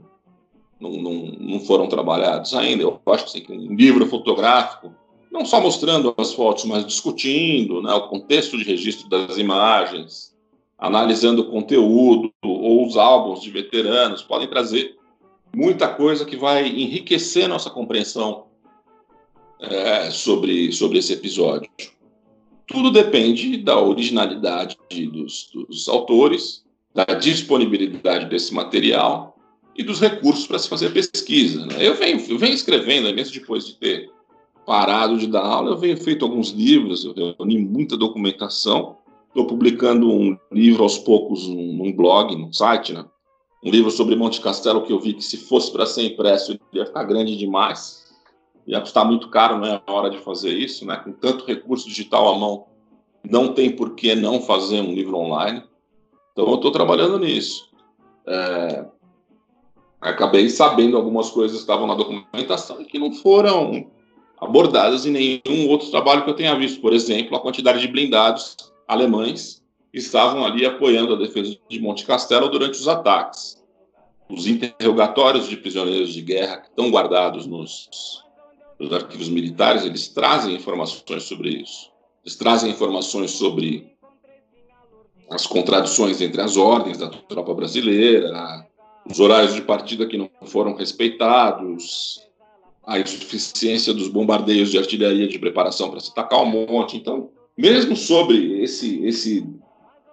não, não, não foram trabalhados ainda. Eu acho assim, que um livro fotográfico, não só mostrando as fotos, mas discutindo né, o contexto de registro das imagens, analisando o conteúdo ou os álbuns de veteranos, podem trazer muita coisa que vai enriquecer nossa compreensão é, sobre, sobre esse episódio. Tudo depende da originalidade dos, dos autores, da disponibilidade desse material e dos recursos para se fazer pesquisa. Né? Eu, venho, eu venho escrevendo, mesmo depois de ter parado de dar aula, eu venho feito alguns livros, eu reuni muita documentação, estou publicando um livro aos poucos num, num, blog, num site, né? um livro sobre Monte Castelo que eu vi que se fosse para ser impresso ia ficar grande demais ia custar muito caro, não é a hora de fazer isso, né? Com tanto recurso digital à mão, não tem por que não fazer um livro online. Então, eu estou trabalhando nisso. É... Acabei sabendo algumas coisas que estavam na documentação e que não foram abordadas em nenhum outro trabalho que eu tenha visto. Por exemplo, a quantidade de blindados alemães que estavam ali apoiando a defesa de Monte Castelo durante os ataques. Os interrogatórios de prisioneiros de guerra que estão guardados nos os arquivos militares, eles trazem informações sobre isso. Eles trazem informações sobre as contradições entre as ordens da tropa brasileira, os horários de partida que não foram respeitados, a insuficiência dos bombardeios de artilharia de preparação para se atacar o monte. Então, mesmo sobre esse esse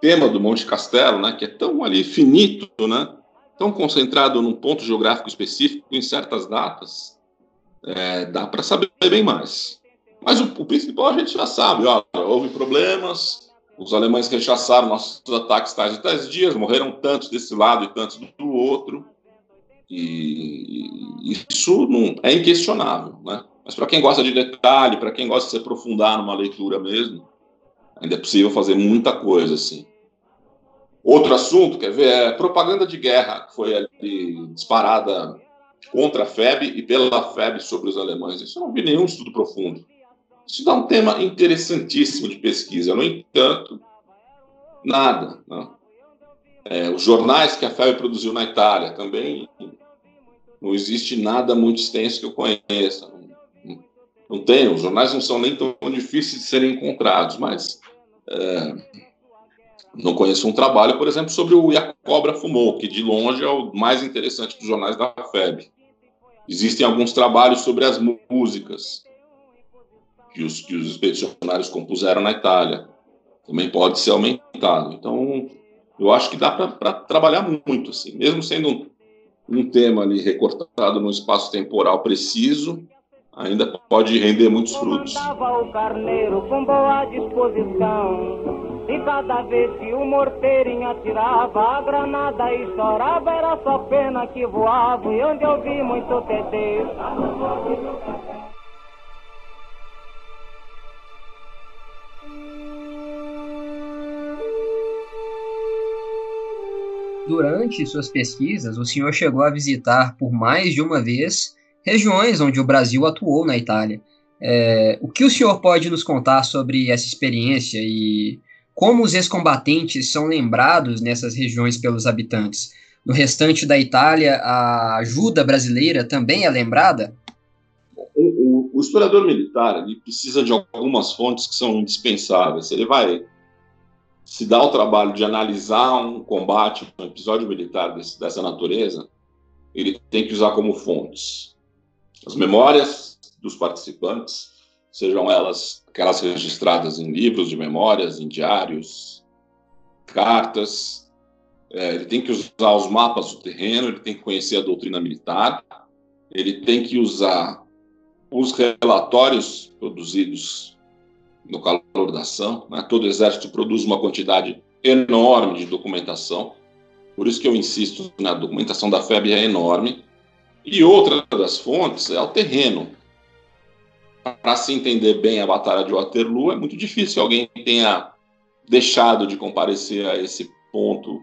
tema do Monte Castelo, né, que é tão ali finito, né, tão concentrado num ponto geográfico específico em certas datas, é, dá para saber bem mais. Mas o, o, principal a gente já sabe, ó, houve problemas, os alemães rechaçaram nossos ataques tais e tais dias, morreram tantos desse lado e tantos do outro. E isso não é inquestionável, né? Mas para quem gosta de detalhe, para quem gosta de se aprofundar numa leitura mesmo, ainda é possível fazer muita coisa assim. Outro assunto, quer ver, é propaganda de guerra, que foi ali disparada contra a FEB e pela FEB sobre os alemães. Isso eu não vi nenhum estudo profundo. Isso dá um tema interessantíssimo de pesquisa. No entanto, nada. Não. É, os jornais que a FEB produziu na Itália também não existe nada muito extenso que eu conheça. Não, não tem, os jornais não são nem tão difíceis de serem encontrados, mas é, não conheço um trabalho, por exemplo, sobre o E a Cobra Fumou, que de longe é o mais interessante dos jornais da FEB. Existem alguns trabalhos sobre as músicas que os, que os expedicionários compuseram na Itália. Também pode ser aumentado. Então, eu acho que dá para trabalhar muito, assim, mesmo sendo um, um tema ali recortado num espaço temporal preciso, ainda pode render muitos frutos. o carneiro com boa disposição. E cada vez que o morteirinho atirava, a granada estourava, era só pena que voava. E onde eu vi muito TT. Durante suas pesquisas, o senhor chegou a visitar por mais de uma vez regiões onde o Brasil atuou na Itália. É, o que o senhor pode nos contar sobre essa experiência e como os ex-combatentes são lembrados nessas regiões pelos habitantes? No restante da Itália, a ajuda brasileira também é lembrada? O, o, o historiador militar precisa de algumas fontes que são indispensáveis. Ele vai se dá o trabalho de analisar um combate, um episódio militar desse, dessa natureza, ele tem que usar como fontes as memórias dos participantes, sejam elas aquelas registradas em livros de memórias, em diários, cartas. É, ele tem que usar os mapas do terreno, ele tem que conhecer a doutrina militar, ele tem que usar os relatórios produzidos no calor da ação. Né? Todo exército produz uma quantidade enorme de documentação, por isso que eu insisto na documentação da FEB é enorme. E outra das fontes é o terreno. Para se entender bem a Batalha de Waterloo, é muito difícil que alguém tenha deixado de comparecer a esse ponto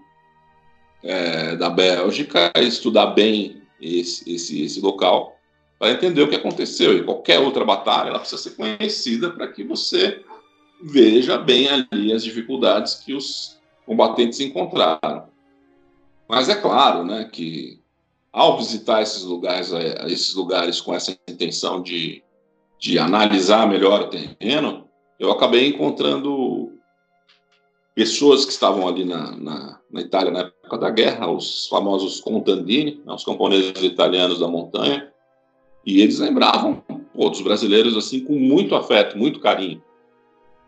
é, da Bélgica, estudar bem esse, esse, esse local para entender o que aconteceu. E qualquer outra batalha ela precisa ser conhecida para que você veja bem ali as dificuldades que os combatentes encontraram. Mas é claro, né, que ao visitar esses lugares, eh, esses lugares com essa intenção de, de analisar melhor o terreno, eu acabei encontrando pessoas que estavam ali na, na, na Itália na época da guerra, os famosos contandini, né, os camponeses italianos da montanha, e eles lembravam outros brasileiros assim com muito afeto, muito carinho.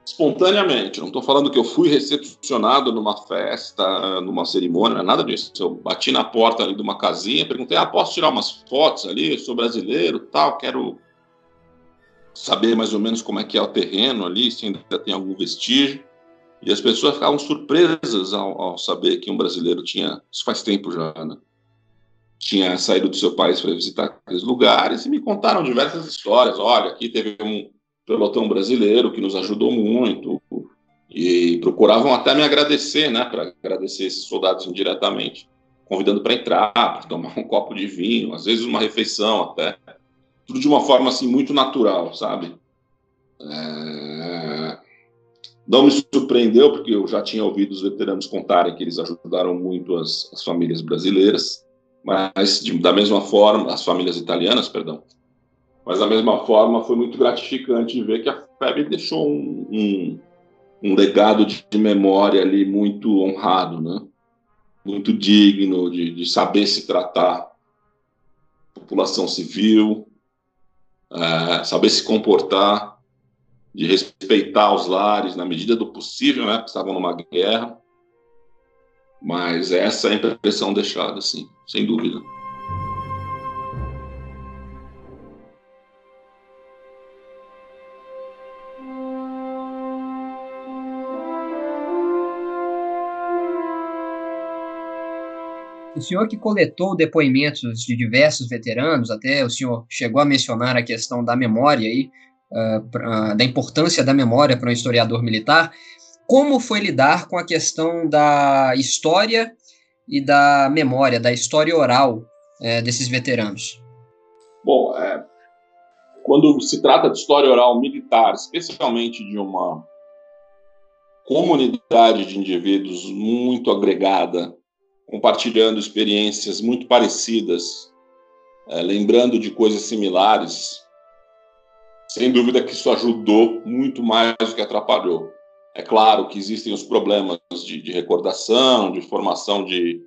Espontaneamente, não estou falando que eu fui recepcionado numa festa, numa cerimônia, nada disso. Eu bati na porta ali de uma casinha, perguntei: ah, posso tirar umas fotos ali? Eu sou brasileiro, tal, quero saber mais ou menos como é que é o terreno ali, se ainda tem algum vestígio. E as pessoas ficavam surpresas ao, ao saber que um brasileiro tinha, isso faz tempo já, né? Tinha saído do seu país para visitar aqueles lugares e me contaram diversas histórias. Olha, aqui teve um pelotão brasileiro que nos ajudou muito e procuravam até me agradecer, né, para agradecer esses soldados indiretamente, convidando para entrar, para tomar um copo de vinho, às vezes uma refeição até, tudo de uma forma assim muito natural, sabe? É... Não me surpreendeu porque eu já tinha ouvido os veteranos contarem que eles ajudaram muito as, as famílias brasileiras mas de, da mesma forma, as famílias italianas, perdão, mas da mesma forma foi muito gratificante ver que a FEB deixou um, um, um legado de, de, memória ali muito honrado, né? muito digno de, de saber se tratar população civil, é, saber se comportar, de respeitar os lares na medida do possível, né? Estavam numa guerra. Mas essa é a impressão deixada, sim, sem dúvida. O senhor que coletou depoimentos de diversos veteranos, até o senhor chegou a mencionar a questão da memória aí, uh, pra, ah, da importância da memória para um historiador militar. Como foi lidar com a questão da história e da memória, da história oral é, desses veteranos? Bom, é, quando se trata de história oral militar, especialmente de uma comunidade de indivíduos muito agregada, compartilhando experiências muito parecidas, é, lembrando de coisas similares, sem dúvida que isso ajudou muito mais do que atrapalhou. É claro que existem os problemas de, de recordação, de formação de,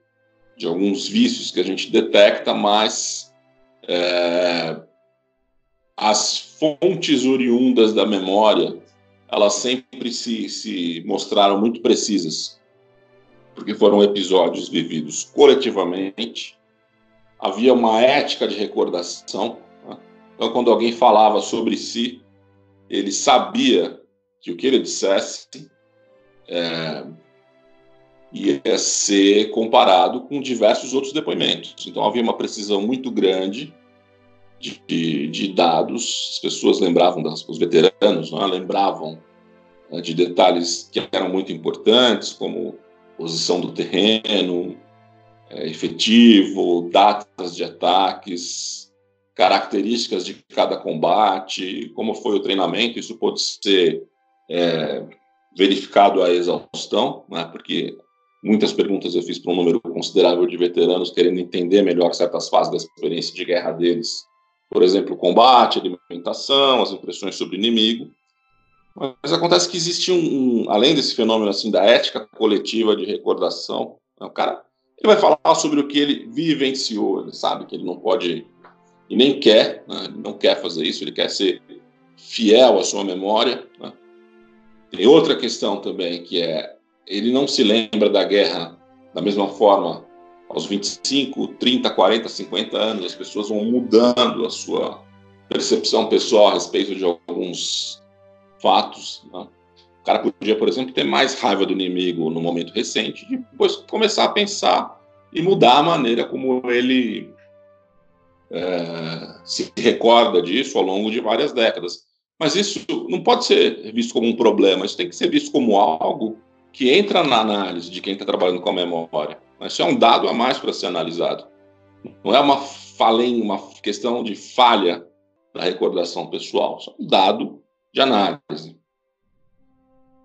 de alguns vícios que a gente detecta, mas é, as fontes oriundas da memória, elas sempre se, se mostraram muito precisas, porque foram episódios vividos coletivamente, havia uma ética de recordação. Né? Então, quando alguém falava sobre si, ele sabia que o que ele dissesse é, ia ser comparado com diversos outros depoimentos. Então havia uma precisão muito grande de, de, de dados. As pessoas lembravam, das, os veteranos né, lembravam né, de detalhes que eram muito importantes, como posição do terreno, é, efetivo, datas de ataques, características de cada combate, como foi o treinamento. Isso pode ser é, verificado a exaustão, né, porque muitas perguntas eu fiz para um número considerável de veteranos querendo entender melhor certas fases da experiência de guerra deles. Por exemplo, combate, alimentação, as impressões sobre o inimigo. Mas acontece que existe um, um, além desse fenômeno assim da ética coletiva de recordação, né, o cara ele vai falar sobre o que ele vivenciou, ele sabe que ele não pode e nem quer, né, ele não quer fazer isso, ele quer ser fiel à sua memória. Né, tem outra questão também, que é ele não se lembra da guerra da mesma forma aos 25, 30, 40, 50 anos. As pessoas vão mudando a sua percepção pessoal a respeito de alguns fatos. Né? O cara podia, por exemplo, ter mais raiva do inimigo no momento recente e depois começar a pensar e mudar a maneira como ele é, se recorda disso ao longo de várias décadas. Mas isso não pode ser visto como um problema, isso tem que ser visto como algo que entra na análise de quem está trabalhando com a memória. Isso é um dado a mais para ser analisado. Não é uma falem, uma questão de falha da recordação pessoal, isso é um dado de análise.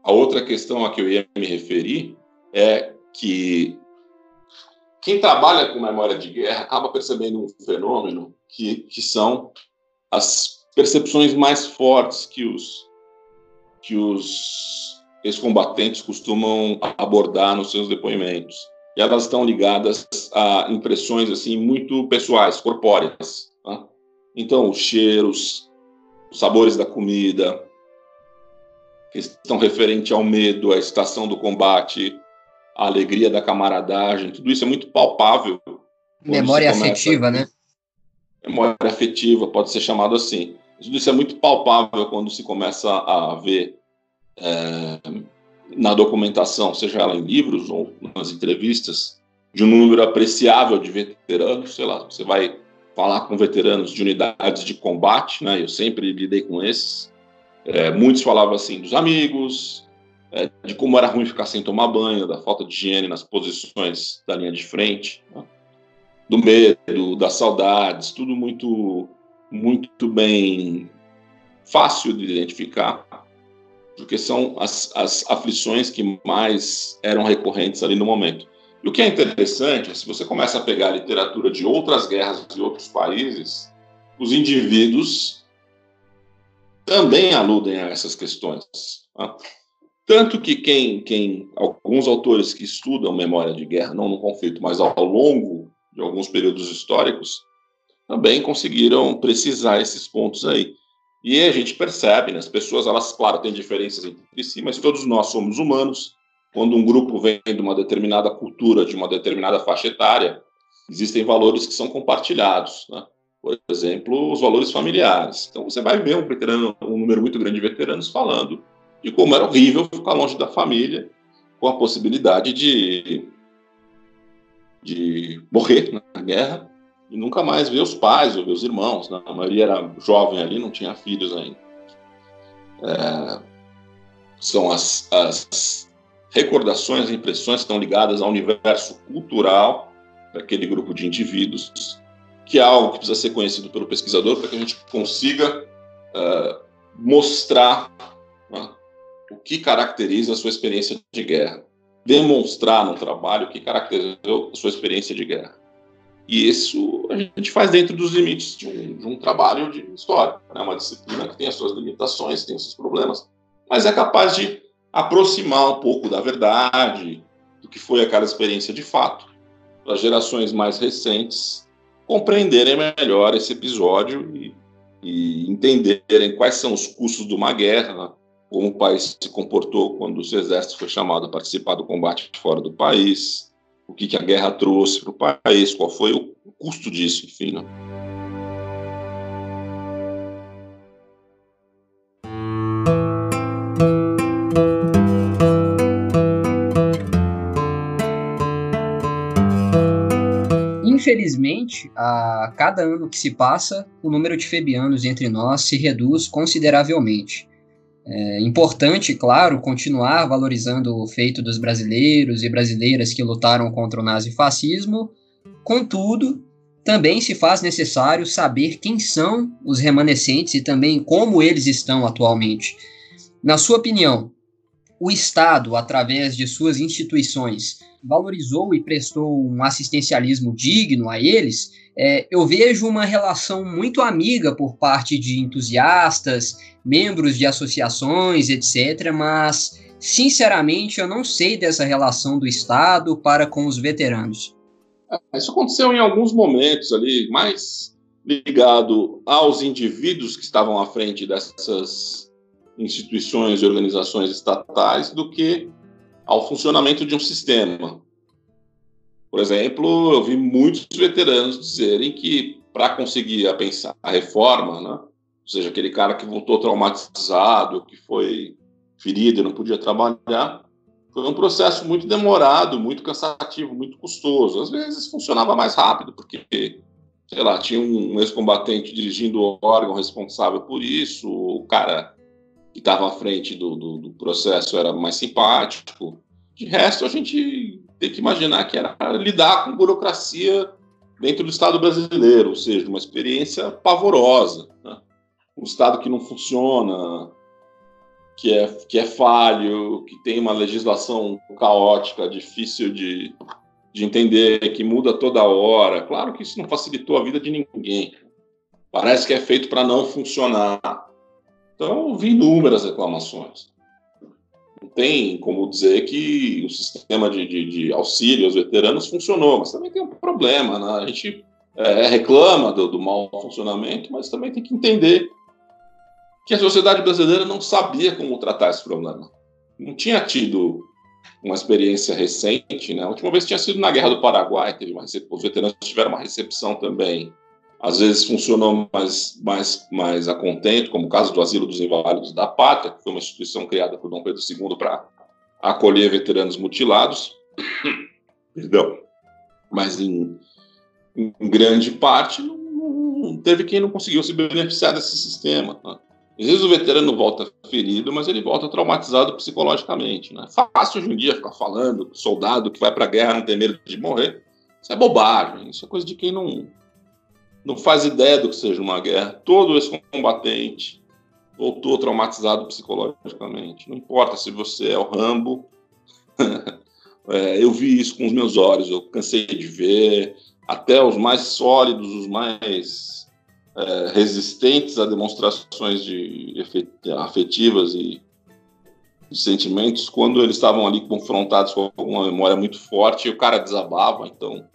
A outra questão a que eu ia me referir é que quem trabalha com memória de guerra acaba percebendo um fenômeno que, que são as percepções mais fortes que os que os ex-combatentes costumam abordar nos seus depoimentos. E elas estão ligadas a impressões assim muito pessoais, corpóreas. Tá? Então, os cheiros, os sabores da comida, questão referente ao medo, à estação do combate, a alegria da camaradagem, tudo isso é muito palpável. Memória afetiva, né? Memória afetiva, pode ser chamado assim. Isso é muito palpável quando se começa a ver é, na documentação, seja ela em livros ou nas entrevistas, de um número apreciável de veteranos. Sei lá, você vai falar com veteranos de unidades de combate, né? Eu sempre lidei com esses. É, muitos falavam assim dos amigos, é, de como era ruim ficar sem tomar banho, da falta de higiene nas posições da linha de frente, né? Do medo, das saudades, tudo muito muito bem fácil de identificar, porque são as, as aflições que mais eram recorrentes ali no momento. E o que é interessante, se você começa a pegar a literatura de outras guerras de outros países, os indivíduos também aludem a essas questões. Tá? Tanto que quem, quem, alguns autores que estudam memória de guerra, não no conflito, mas ao longo de alguns períodos históricos, também conseguiram precisar esses pontos aí. E a gente percebe, né, as pessoas, elas, claro, têm diferenças entre si, mas todos nós somos humanos. Quando um grupo vem de uma determinada cultura, de uma determinada faixa etária, existem valores que são compartilhados. Né? Por exemplo, os valores familiares. Então, você vai ver um, veterano, um número muito grande de veteranos falando de como era horrível ficar longe da família, com a possibilidade de de morrer na guerra e nunca mais ver os pais ou ver os irmãos. Né? A maioria era jovem ali, não tinha filhos ainda. É, são as, as recordações e impressões que estão ligadas ao universo cultural daquele grupo de indivíduos, que é algo que precisa ser conhecido pelo pesquisador para que a gente consiga uh, mostrar né, o que caracteriza a sua experiência de guerra, demonstrar no trabalho que caracterizou a sua experiência de guerra. E isso a gente faz dentro dos limites de um, de um trabalho de história, né? uma disciplina que tem as suas limitações, tem os seus problemas, mas é capaz de aproximar um pouco da verdade, do que foi aquela experiência de fato, para gerações mais recentes compreenderem melhor esse episódio e, e entenderem quais são os custos de uma guerra, como o país se comportou quando o seu exército foi chamado a participar do combate fora do país, o que, que a guerra trouxe para o país, qual foi o custo disso, enfim. Né? Infelizmente, a cada ano que se passa, o número de febianos entre nós se reduz consideravelmente. É importante, claro, continuar valorizando o feito dos brasileiros e brasileiras que lutaram contra o nazifascismo, contudo, também se faz necessário saber quem são os remanescentes e também como eles estão atualmente. Na sua opinião, o Estado, através de suas instituições, valorizou e prestou um assistencialismo digno a eles? É, eu vejo uma relação muito amiga por parte de entusiastas membros de associações, etc., mas sinceramente eu não sei dessa relação do Estado para com os veteranos. É, isso aconteceu em alguns momentos ali, mais ligado aos indivíduos que estavam à frente dessas instituições e organizações estatais do que ao funcionamento de um sistema. Por exemplo, eu vi muitos veteranos dizerem que para conseguir a, pensar, a reforma, né, ou seja, aquele cara que voltou traumatizado, que foi ferido e não podia trabalhar, foi um processo muito demorado, muito cansativo, muito custoso. Às vezes funcionava mais rápido, porque, sei lá, tinha um ex-combatente dirigindo o órgão responsável por isso, o cara que estava à frente do, do, do, processo era mais simpático. De resto, a gente tem que imaginar que era lidar com burocracia dentro do Estado brasileiro, ou seja, uma experiência pavorosa. Né? Um Estado que não funciona, que é, que é falho, que tem uma legislação caótica, difícil de, de entender, que muda toda hora. Claro que isso não facilitou a vida de ninguém. Parece que é feito para não funcionar. Então, eu vi inúmeras reclamações. Não tem como dizer que o sistema de, de, de auxílio aos veteranos funcionou, mas também tem um problema. Né? A gente é, reclama do, do mau funcionamento, mas também tem que entender que a sociedade brasileira não sabia como tratar esse problema. Não tinha tido uma experiência recente, né? A última vez tinha sido na Guerra do Paraguai, teve uma os veteranos tiveram uma recepção também. Às vezes funcionou mais, mais, mais a contento, como o caso do Asilo dos Inválidos da Pátria, que foi uma instituição criada por Dom Pedro II para acolher veteranos mutilados. Perdão. Mas em, em grande parte não, não, teve quem não conseguiu se beneficiar desse sistema. Né? Às vezes o veterano volta ferido, mas ele volta traumatizado psicologicamente. Né? Fácil hoje em dia ficar falando soldado que vai para a guerra não tem medo de morrer. Isso é bobagem, isso é coisa de quem não, não faz ideia do que seja uma guerra. Todo esse combatente voltou traumatizado psicologicamente. Não importa se você é o Rambo. é, eu vi isso com os meus olhos, eu cansei de ver. Até os mais sólidos, os mais é, resistentes a demonstrações de afetivas e de sentimentos quando eles estavam ali confrontados com uma memória muito forte o cara desabava. Então,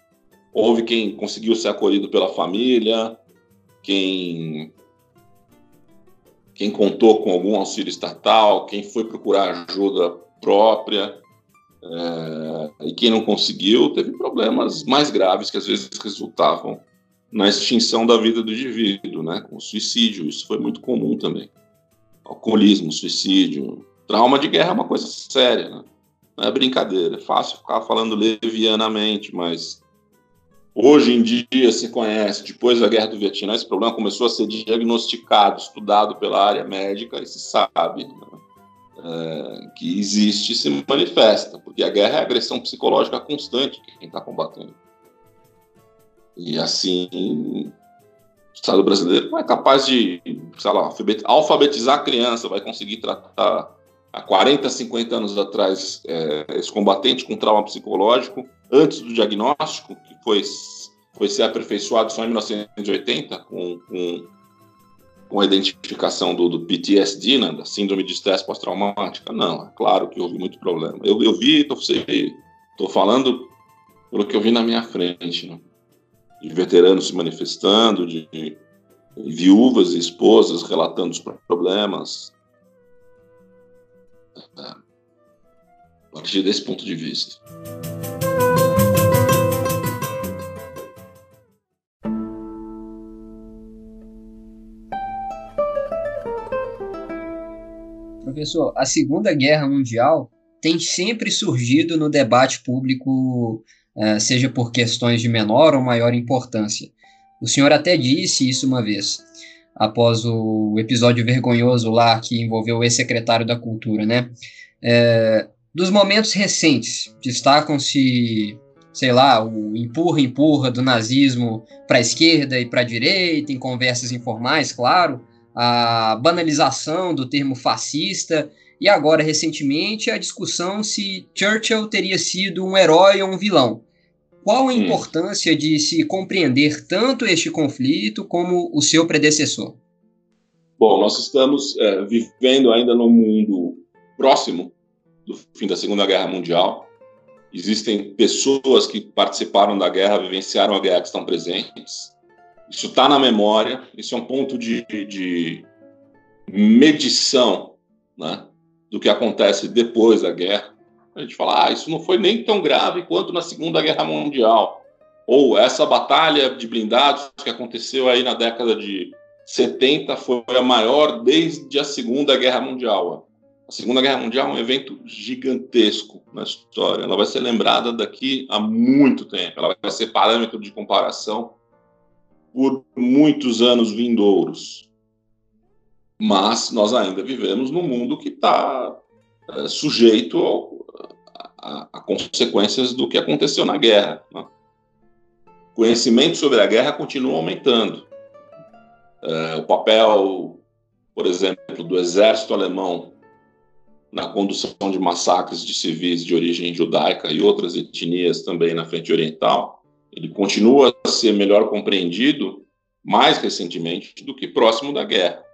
houve quem conseguiu ser acolhido pela família, quem quem contou com algum auxílio estatal, quem foi procurar ajuda própria. É, e quem não conseguiu teve problemas mais graves que às vezes resultavam na extinção da vida do indivíduo, né? Com suicídio, isso foi muito comum também. Alcoolismo, suicídio, trauma de guerra é uma coisa séria, né? Não é brincadeira, é fácil ficar falando levianamente, mas Hoje em dia se conhece, depois da guerra do Vietnã, esse problema começou a ser diagnosticado, estudado pela área médica e se sabe né, é, que existe e se manifesta, porque a guerra é agressão psicológica constante que quem está combatendo. E assim, o Estado brasileiro não é capaz de, sei lá, alfabetizar a criança, vai conseguir tratar há 40, 50 anos atrás é, esse combatente com trauma psicológico antes do diagnóstico, que foi, foi ser aperfeiçoado só em 1980, com, com, com a identificação do, do PTSD, né, da Síndrome de Estresse Pós-Traumática. Não, é claro que houve muito problema. Eu, eu vi, estou falando pelo que eu vi na minha frente, né, de veteranos se manifestando, de, de viúvas e esposas relatando os problemas. É, a partir desse ponto de vista. Professor, a Segunda Guerra Mundial tem sempre surgido no debate público, seja por questões de menor ou maior importância. O senhor até disse isso uma vez, após o episódio vergonhoso lá que envolveu o ex-secretário da Cultura, né? É, dos momentos recentes, destacam-se, sei lá, o empurra-empurra do nazismo para a esquerda e para a direita, em conversas informais, claro, a banalização do termo fascista e agora, recentemente, a discussão se Churchill teria sido um herói ou um vilão. Qual a hum. importância de se compreender tanto este conflito como o seu predecessor? Bom, nós estamos é, vivendo ainda num mundo próximo do fim da Segunda Guerra Mundial. Existem pessoas que participaram da guerra, vivenciaram a guerra, que estão presentes. Isso está na memória, isso é um ponto de, de medição né, do que acontece depois da guerra. A gente fala, ah, isso não foi nem tão grave quanto na Segunda Guerra Mundial. Ou essa batalha de blindados que aconteceu aí na década de 70 foi a maior desde a Segunda Guerra Mundial. A Segunda Guerra Mundial é um evento gigantesco na história. Ela vai ser lembrada daqui a muito tempo. Ela vai ser parâmetro de comparação por muitos anos vindouros. Mas nós ainda vivemos num mundo que está é, sujeito a, a, consequências do que aconteceu na guerra. Né? Conhecimento sobre a guerra continua aumentando. É, o papel, por exemplo, do exército alemão na condução de massacres de civis de origem judaica e outras etnias também na frente oriental ele continua a ser melhor compreendido mais recentemente do que próximo da guerra.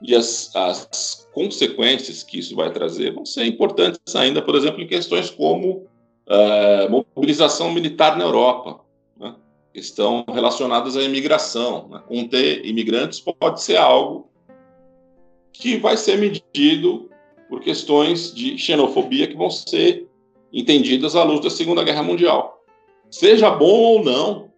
E as, as consequências que isso vai trazer vão ser importantes ainda, por exemplo, em questões como uh, mobilização militar na Europa, né? estão relacionadas à imigração. Né? Conter imigrantes pode ser algo que vai ser medido por questões de xenofobia que vão ser entendidas à luz da Segunda Guerra Mundial seja bom ou não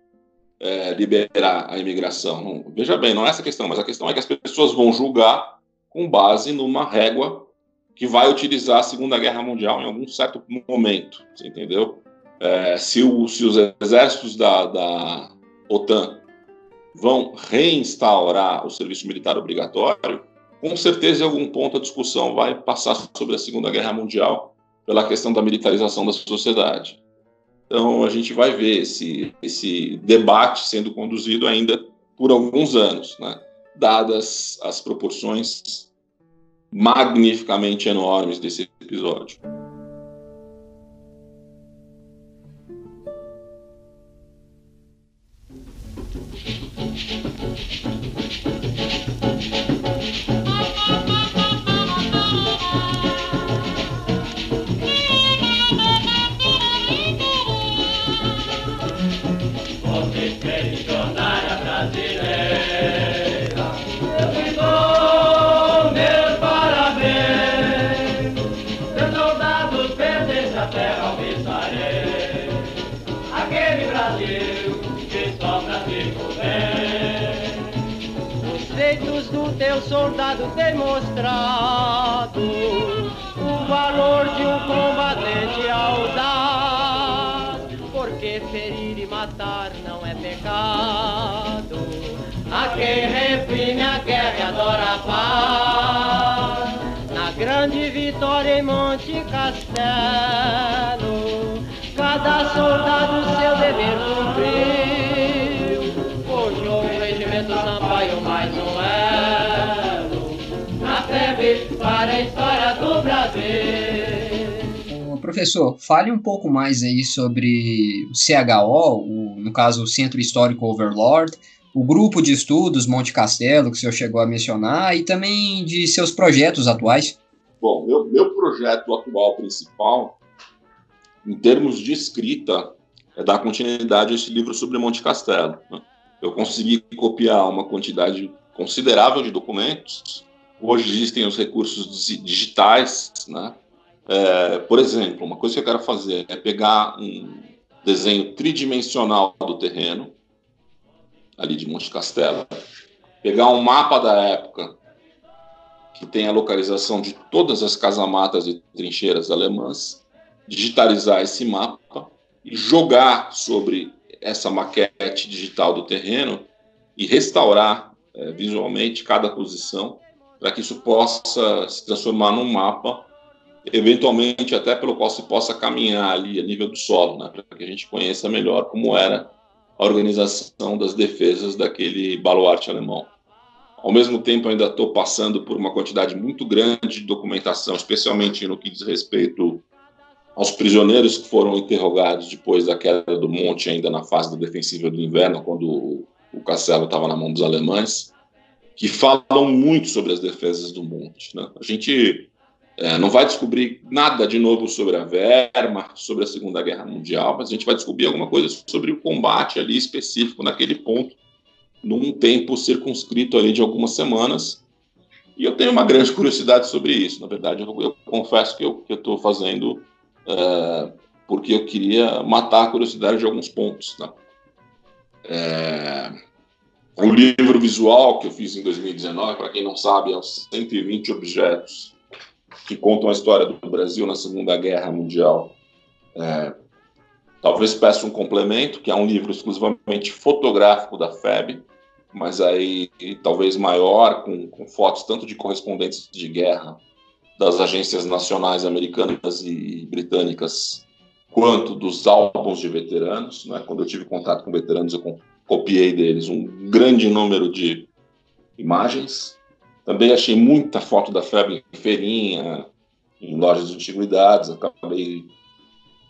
é, liberar a imigração. Veja bem, não é essa a questão, mas a questão é que as pessoas vão julgar com base numa régua que vai utilizar a Segunda Guerra Mundial em algum certo momento, você entendeu? É, se, o, se, os exércitos da, da OTAN vão reinstaurar o serviço militar obrigatório, com certeza em algum ponto a discussão vai passar sobre a Segunda Guerra Mundial pela questão da militarização da sociedade. Então, a gente vai ver esse, esse debate sendo conduzido ainda por alguns anos, né? Dadas as proporções magnificamente enormes desse episódio. Demonstrado o valor de um combatente audaz, porque ferir e matar não é pecado. A quem reprime a guerra e adora a paz. Na grande vitória em Monte Castelo, cada soldado seu dever professor, fale um pouco mais aí sobre o CHO, o, no caso o Centro Histórico Overlord, o grupo de estudos Monte Castelo, que o senhor chegou a mencionar, e também de seus projetos atuais. Bom, meu, meu projeto atual principal, em termos de escrita, é dar continuidade a esse livro sobre Monte Castelo. Né? Eu consegui copiar uma quantidade considerável de documentos. Hoje existem os recursos digitais, né? É, por exemplo, uma coisa que eu quero fazer é pegar um desenho tridimensional do terreno, ali de Monte Castelo, pegar um mapa da época que tem a localização de todas as casamatas e trincheiras alemãs, digitalizar esse mapa e jogar sobre essa maquete digital do terreno e restaurar é, visualmente cada posição para que isso possa se transformar num mapa eventualmente até pelo qual se possa caminhar ali a nível do solo, né, para que a gente conheça melhor como era a organização das defesas daquele baluarte alemão. Ao mesmo tempo, ainda estou passando por uma quantidade muito grande de documentação, especialmente no que diz respeito aos prisioneiros que foram interrogados depois da queda do monte, ainda na fase da defensiva do inverno, quando o castelo estava na mão dos alemães, que falam muito sobre as defesas do monte. Né? A gente é, não vai descobrir nada de novo sobre a Wehrmacht, sobre a Segunda Guerra Mundial, mas a gente vai descobrir alguma coisa sobre o combate ali específico naquele ponto, num tempo circunscrito ali de algumas semanas. E eu tenho uma grande curiosidade sobre isso. Na verdade, eu, eu confesso que eu estou fazendo é, porque eu queria matar a curiosidade de alguns pontos. Né? É, o livro visual que eu fiz em 2019, para quem não sabe, é os 120 objetos que contam a história do Brasil na Segunda Guerra Mundial. É, talvez peça um complemento, que é um livro exclusivamente fotográfico da FEB, mas aí talvez maior, com, com fotos tanto de correspondentes de guerra das agências nacionais americanas e britânicas, quanto dos álbuns de veteranos. Né? Quando eu tive contato com veteranos, eu copiei deles um grande número de imagens também achei muita foto da febre em feirinha, em lojas de antiguidades. Acabei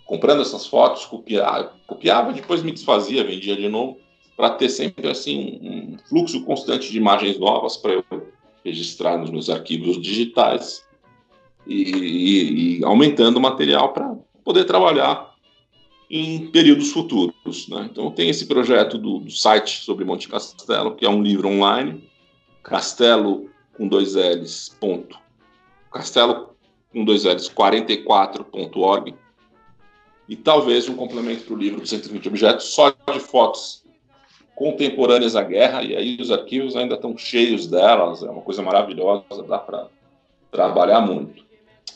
comprando essas fotos, copiava, copiava depois me desfazia, vendia de novo, para ter sempre assim um, fluxo constante de imagens novas para eu registrar nos meus arquivos digitais e, e, e aumentando o material para poder trabalhar em períodos futuros. Né? Então, tem esse projeto do, do, site sobre Monte Castelo, que é um livro online, Castelo com dois L's, ponto. Castelo com dois L's, 44.org. E talvez um complemento para o livro de 120 objetos só de fotos contemporâneas à guerra, e aí os arquivos ainda estão cheios delas, é uma coisa maravilhosa, dá para trabalhar muito.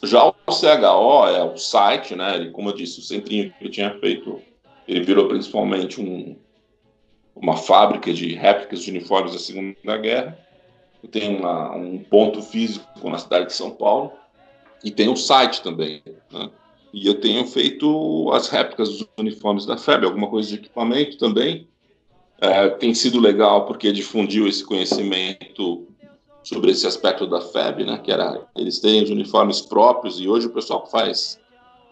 Já o CHO é o site, né? Ele, como eu disse, o centrinho que eu tinha feito, ele virou principalmente um, uma fábrica de réplicas de uniformes da Segunda Guerra. Eu tenho uma, um ponto físico na cidade de São Paulo e tem um site também. Né? E eu tenho feito as réplicas dos uniformes da FEB, alguma coisa de equipamento também. É, tem sido legal porque difundiu esse conhecimento sobre esse aspecto da FEB, né? Que era eles têm os uniformes próprios e hoje o pessoal faz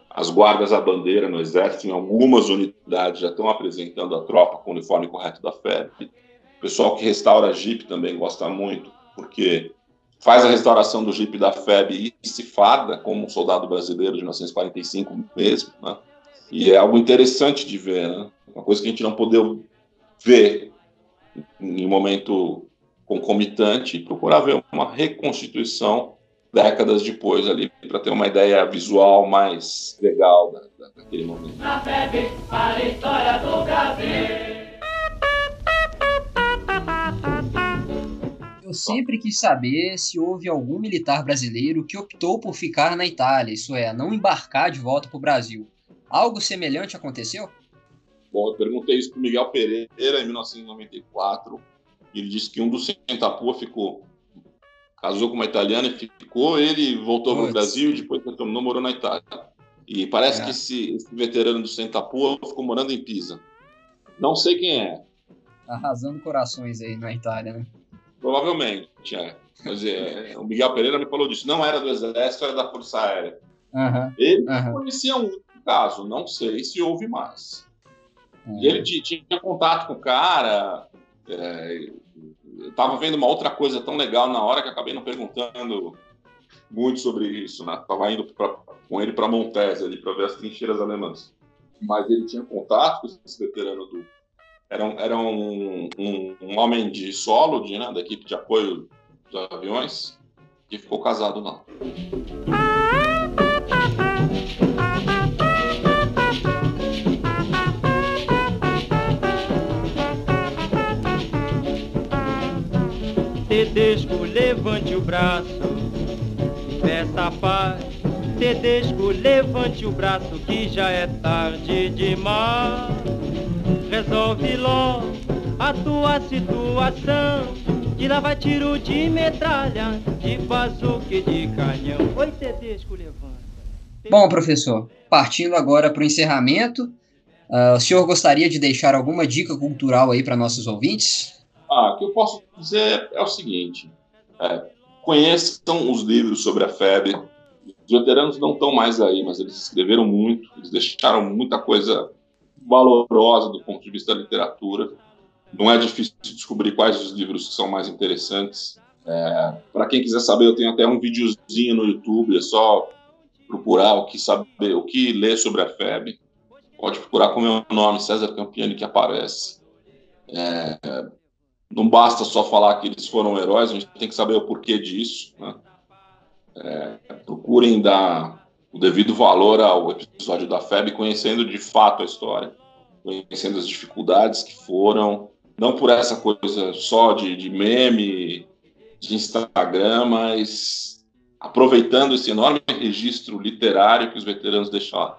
as guardas à bandeira no exército, em algumas unidades já estão apresentando a tropa com o uniforme correto da FEB. O pessoal que restaura Jeep também gosta muito porque faz a restauração do Jeep da FEB e se farda como um soldado brasileiro de 1945 mesmo, né? E é algo interessante de ver, né? Uma coisa que a gente não pôde ver em um momento concomitante procurar ver uma reconstituição décadas depois ali para ter uma ideia visual mais legal da, daquele momento. Eu sempre quis saber se houve algum militar brasileiro que optou por ficar na Itália, isso é, não embarcar de volta para o Brasil. Algo semelhante aconteceu? Bom, eu perguntei isso para Miguel Pereira em 1994. E ele disse que um dos Sentapua ficou. Casou com uma italiana e ficou. Ele voltou para o Brasil e depois retornou, morou na Itália. E parece é. que esse, esse, veterano do Sentapua ficou morando em Pisa. Não sei quem é. Arrasando corações aí na Itália, né? Provavelmente, é. Mas é, o Miguel Pereira me falou disso. Não era do Exército, era da Força Aérea. Uhum. Ele uhum. conhecia um caso, não sei se houve mais. Uhum. E ele tinha contato com o cara. É, eu estava vendo uma outra coisa tão legal na hora que acabei não perguntando muito sobre isso, né? Tava indo pra, com ele para Montese ali para ver as trincheiras alemãs. Mas ele tinha contato com esse veterano do era um, era um, um, um homem de solo, de, né, da equipe de apoio de aviões, que ficou casado lá. Tedesco, levante o braço peça paz. Tedesco, levante o braço que já é tarde demais. Resolve logo a tua situação. De lá vai tiro de metralha, de bazuca e de canhão. Oi, Tedesco, levanta. Bom, professor, partindo agora para o encerramento, uh, o senhor gostaria de deixar alguma dica cultural aí para nossos ouvintes? Ah, o que eu posso dizer é o seguinte: é, conheçam os livros sobre a febre. Os veteranos não estão mais aí, mas eles escreveram muito, eles deixaram muita coisa valorosa do ponto de vista da literatura. Não é difícil descobrir quais os livros que são mais interessantes. É, Para quem quiser saber, eu tenho até um videozinho no YouTube, é só procurar o que saber, o que ler sobre a febre. Pode procurar com o meu nome, César Campiani, que aparece. É, não basta só falar que eles foram heróis, a gente tem que saber o porquê disso. Né? É, procurem dar o devido valor ao episódio da FEB, conhecendo de fato a história, conhecendo as dificuldades que foram, não por essa coisa só de, de meme, de Instagram, mas aproveitando esse enorme registro literário que os veteranos deixaram.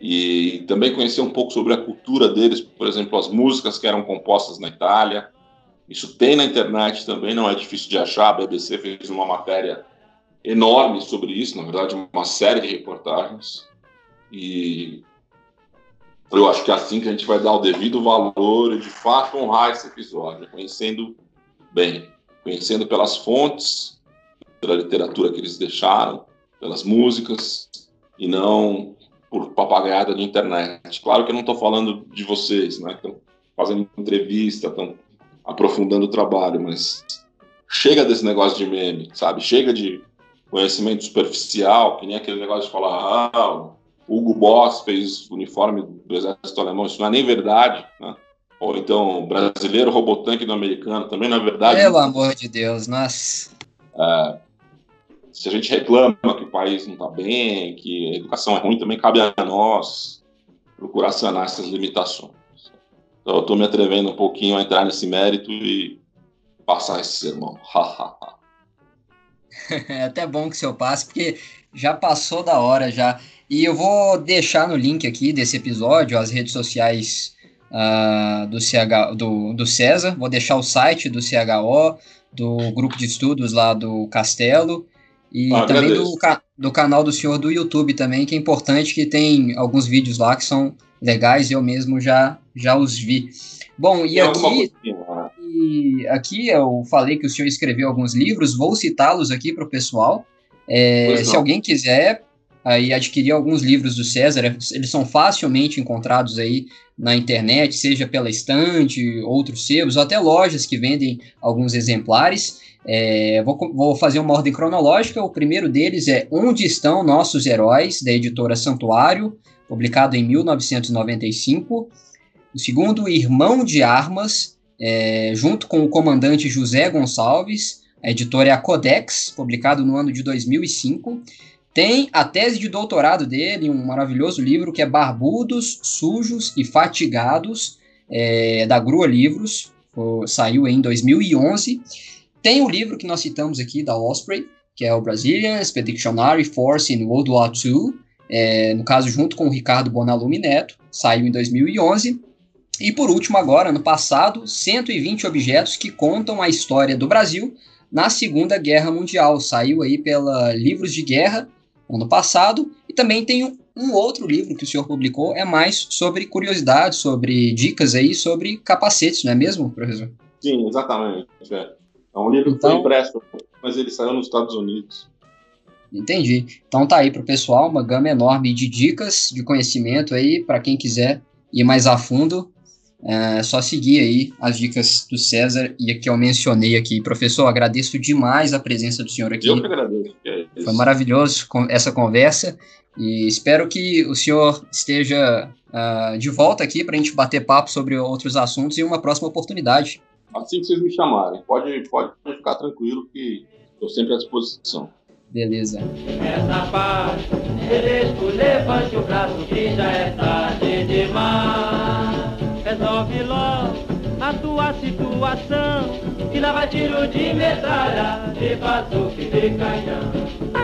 E também conhecer um pouco sobre a cultura deles, por exemplo, as músicas que eram compostas na Itália, isso tem na internet também, não é difícil de achar. A BBC fez uma matéria enorme sobre isso, na verdade, uma série de reportagens. E eu acho que é assim que a gente vai dar o devido valor e, de fato, honrar esse episódio, conhecendo bem, conhecendo pelas fontes, pela literatura que eles deixaram, pelas músicas, e não por papagaiada de internet. Claro que eu não estou falando de vocês, né? Estão fazendo entrevista, estão aprofundando o trabalho, mas chega desse negócio de meme, sabe? Chega de conhecimento superficial, que nem aquele negócio de falar, ah, Hugo Boss fez uniforme do exército alemão, isso não é nem verdade, né? Ou então, brasileiro robô tanque do americano, também não é verdade. Pelo amor de Deus, nossa. É, se a gente reclama que o país não está bem, que a educação é ruim, também cabe a nós procurar sanar essas limitações. Então, eu estou me atrevendo um pouquinho a entrar nesse mérito e passar esse sermão. é até bom que o senhor passe, porque já passou da hora já. E eu vou deixar no link aqui desse episódio as redes sociais uh, do, CH, do, do César. Vou deixar o site do CHO, do grupo de estudos lá do Castelo. E ah, também do, do canal do senhor do YouTube também, que é importante, que tem alguns vídeos lá que são legais, eu mesmo já, já os vi. Bom, e aqui, e aqui eu falei que o senhor escreveu alguns livros, vou citá-los aqui para o pessoal. É, se alguém quiser aí adquirir alguns livros do César, eles são facilmente encontrados aí na internet, seja pela estante, outros sebos, ou até lojas que vendem alguns exemplares. É, vou, vou, fazer uma ordem cronológica. O primeiro deles é Onde Estão Nossos Heróis, da editora Santuário publicado em 1995. O segundo, Irmão de Armas, é, junto com o comandante José Gonçalves. A editora é a Codex, publicado no ano de 2005. Tem a tese de doutorado dele, um maravilhoso livro que é Barbudos, Sujos e Fatigados, é, da Grua Livros, saiu em 2011. Tem o livro que nós citamos aqui, da Osprey, que é o Brazilian Expeditionary Force in World War II, é, no caso junto com o Ricardo Bonalume Neto, saiu em 2011. E por último, agora, no passado, 120 objetos que contam a história do Brasil na Segunda Guerra Mundial. Saiu aí pela Livros de Guerra ano passado. E também tem um, um outro livro que o senhor publicou, é mais sobre curiosidades, sobre dicas aí, sobre capacetes, não é mesmo, professor? Sim, exatamente. É, é um livro então, que foi então- impresso, mas ele saiu nos Estados Unidos. Entendi. Então tá aí para o pessoal uma gama enorme de dicas, de conhecimento aí para quem quiser ir mais a fundo. É só seguir aí as dicas do César e que eu mencionei aqui. Professor, agradeço demais a presença do senhor aqui. Eu que agradeço. É Foi maravilhoso essa conversa e espero que o senhor esteja uh, de volta aqui para a gente bater papo sobre outros assuntos em uma próxima oportunidade. Assim que vocês me chamarem, pode, pode ficar tranquilo que estou sempre à disposição. Beleza. Essa paz, levante o braço que já é tarde demais resolve logo a tua situação. E lá vai tiro de metralha, de bazuca de canhão.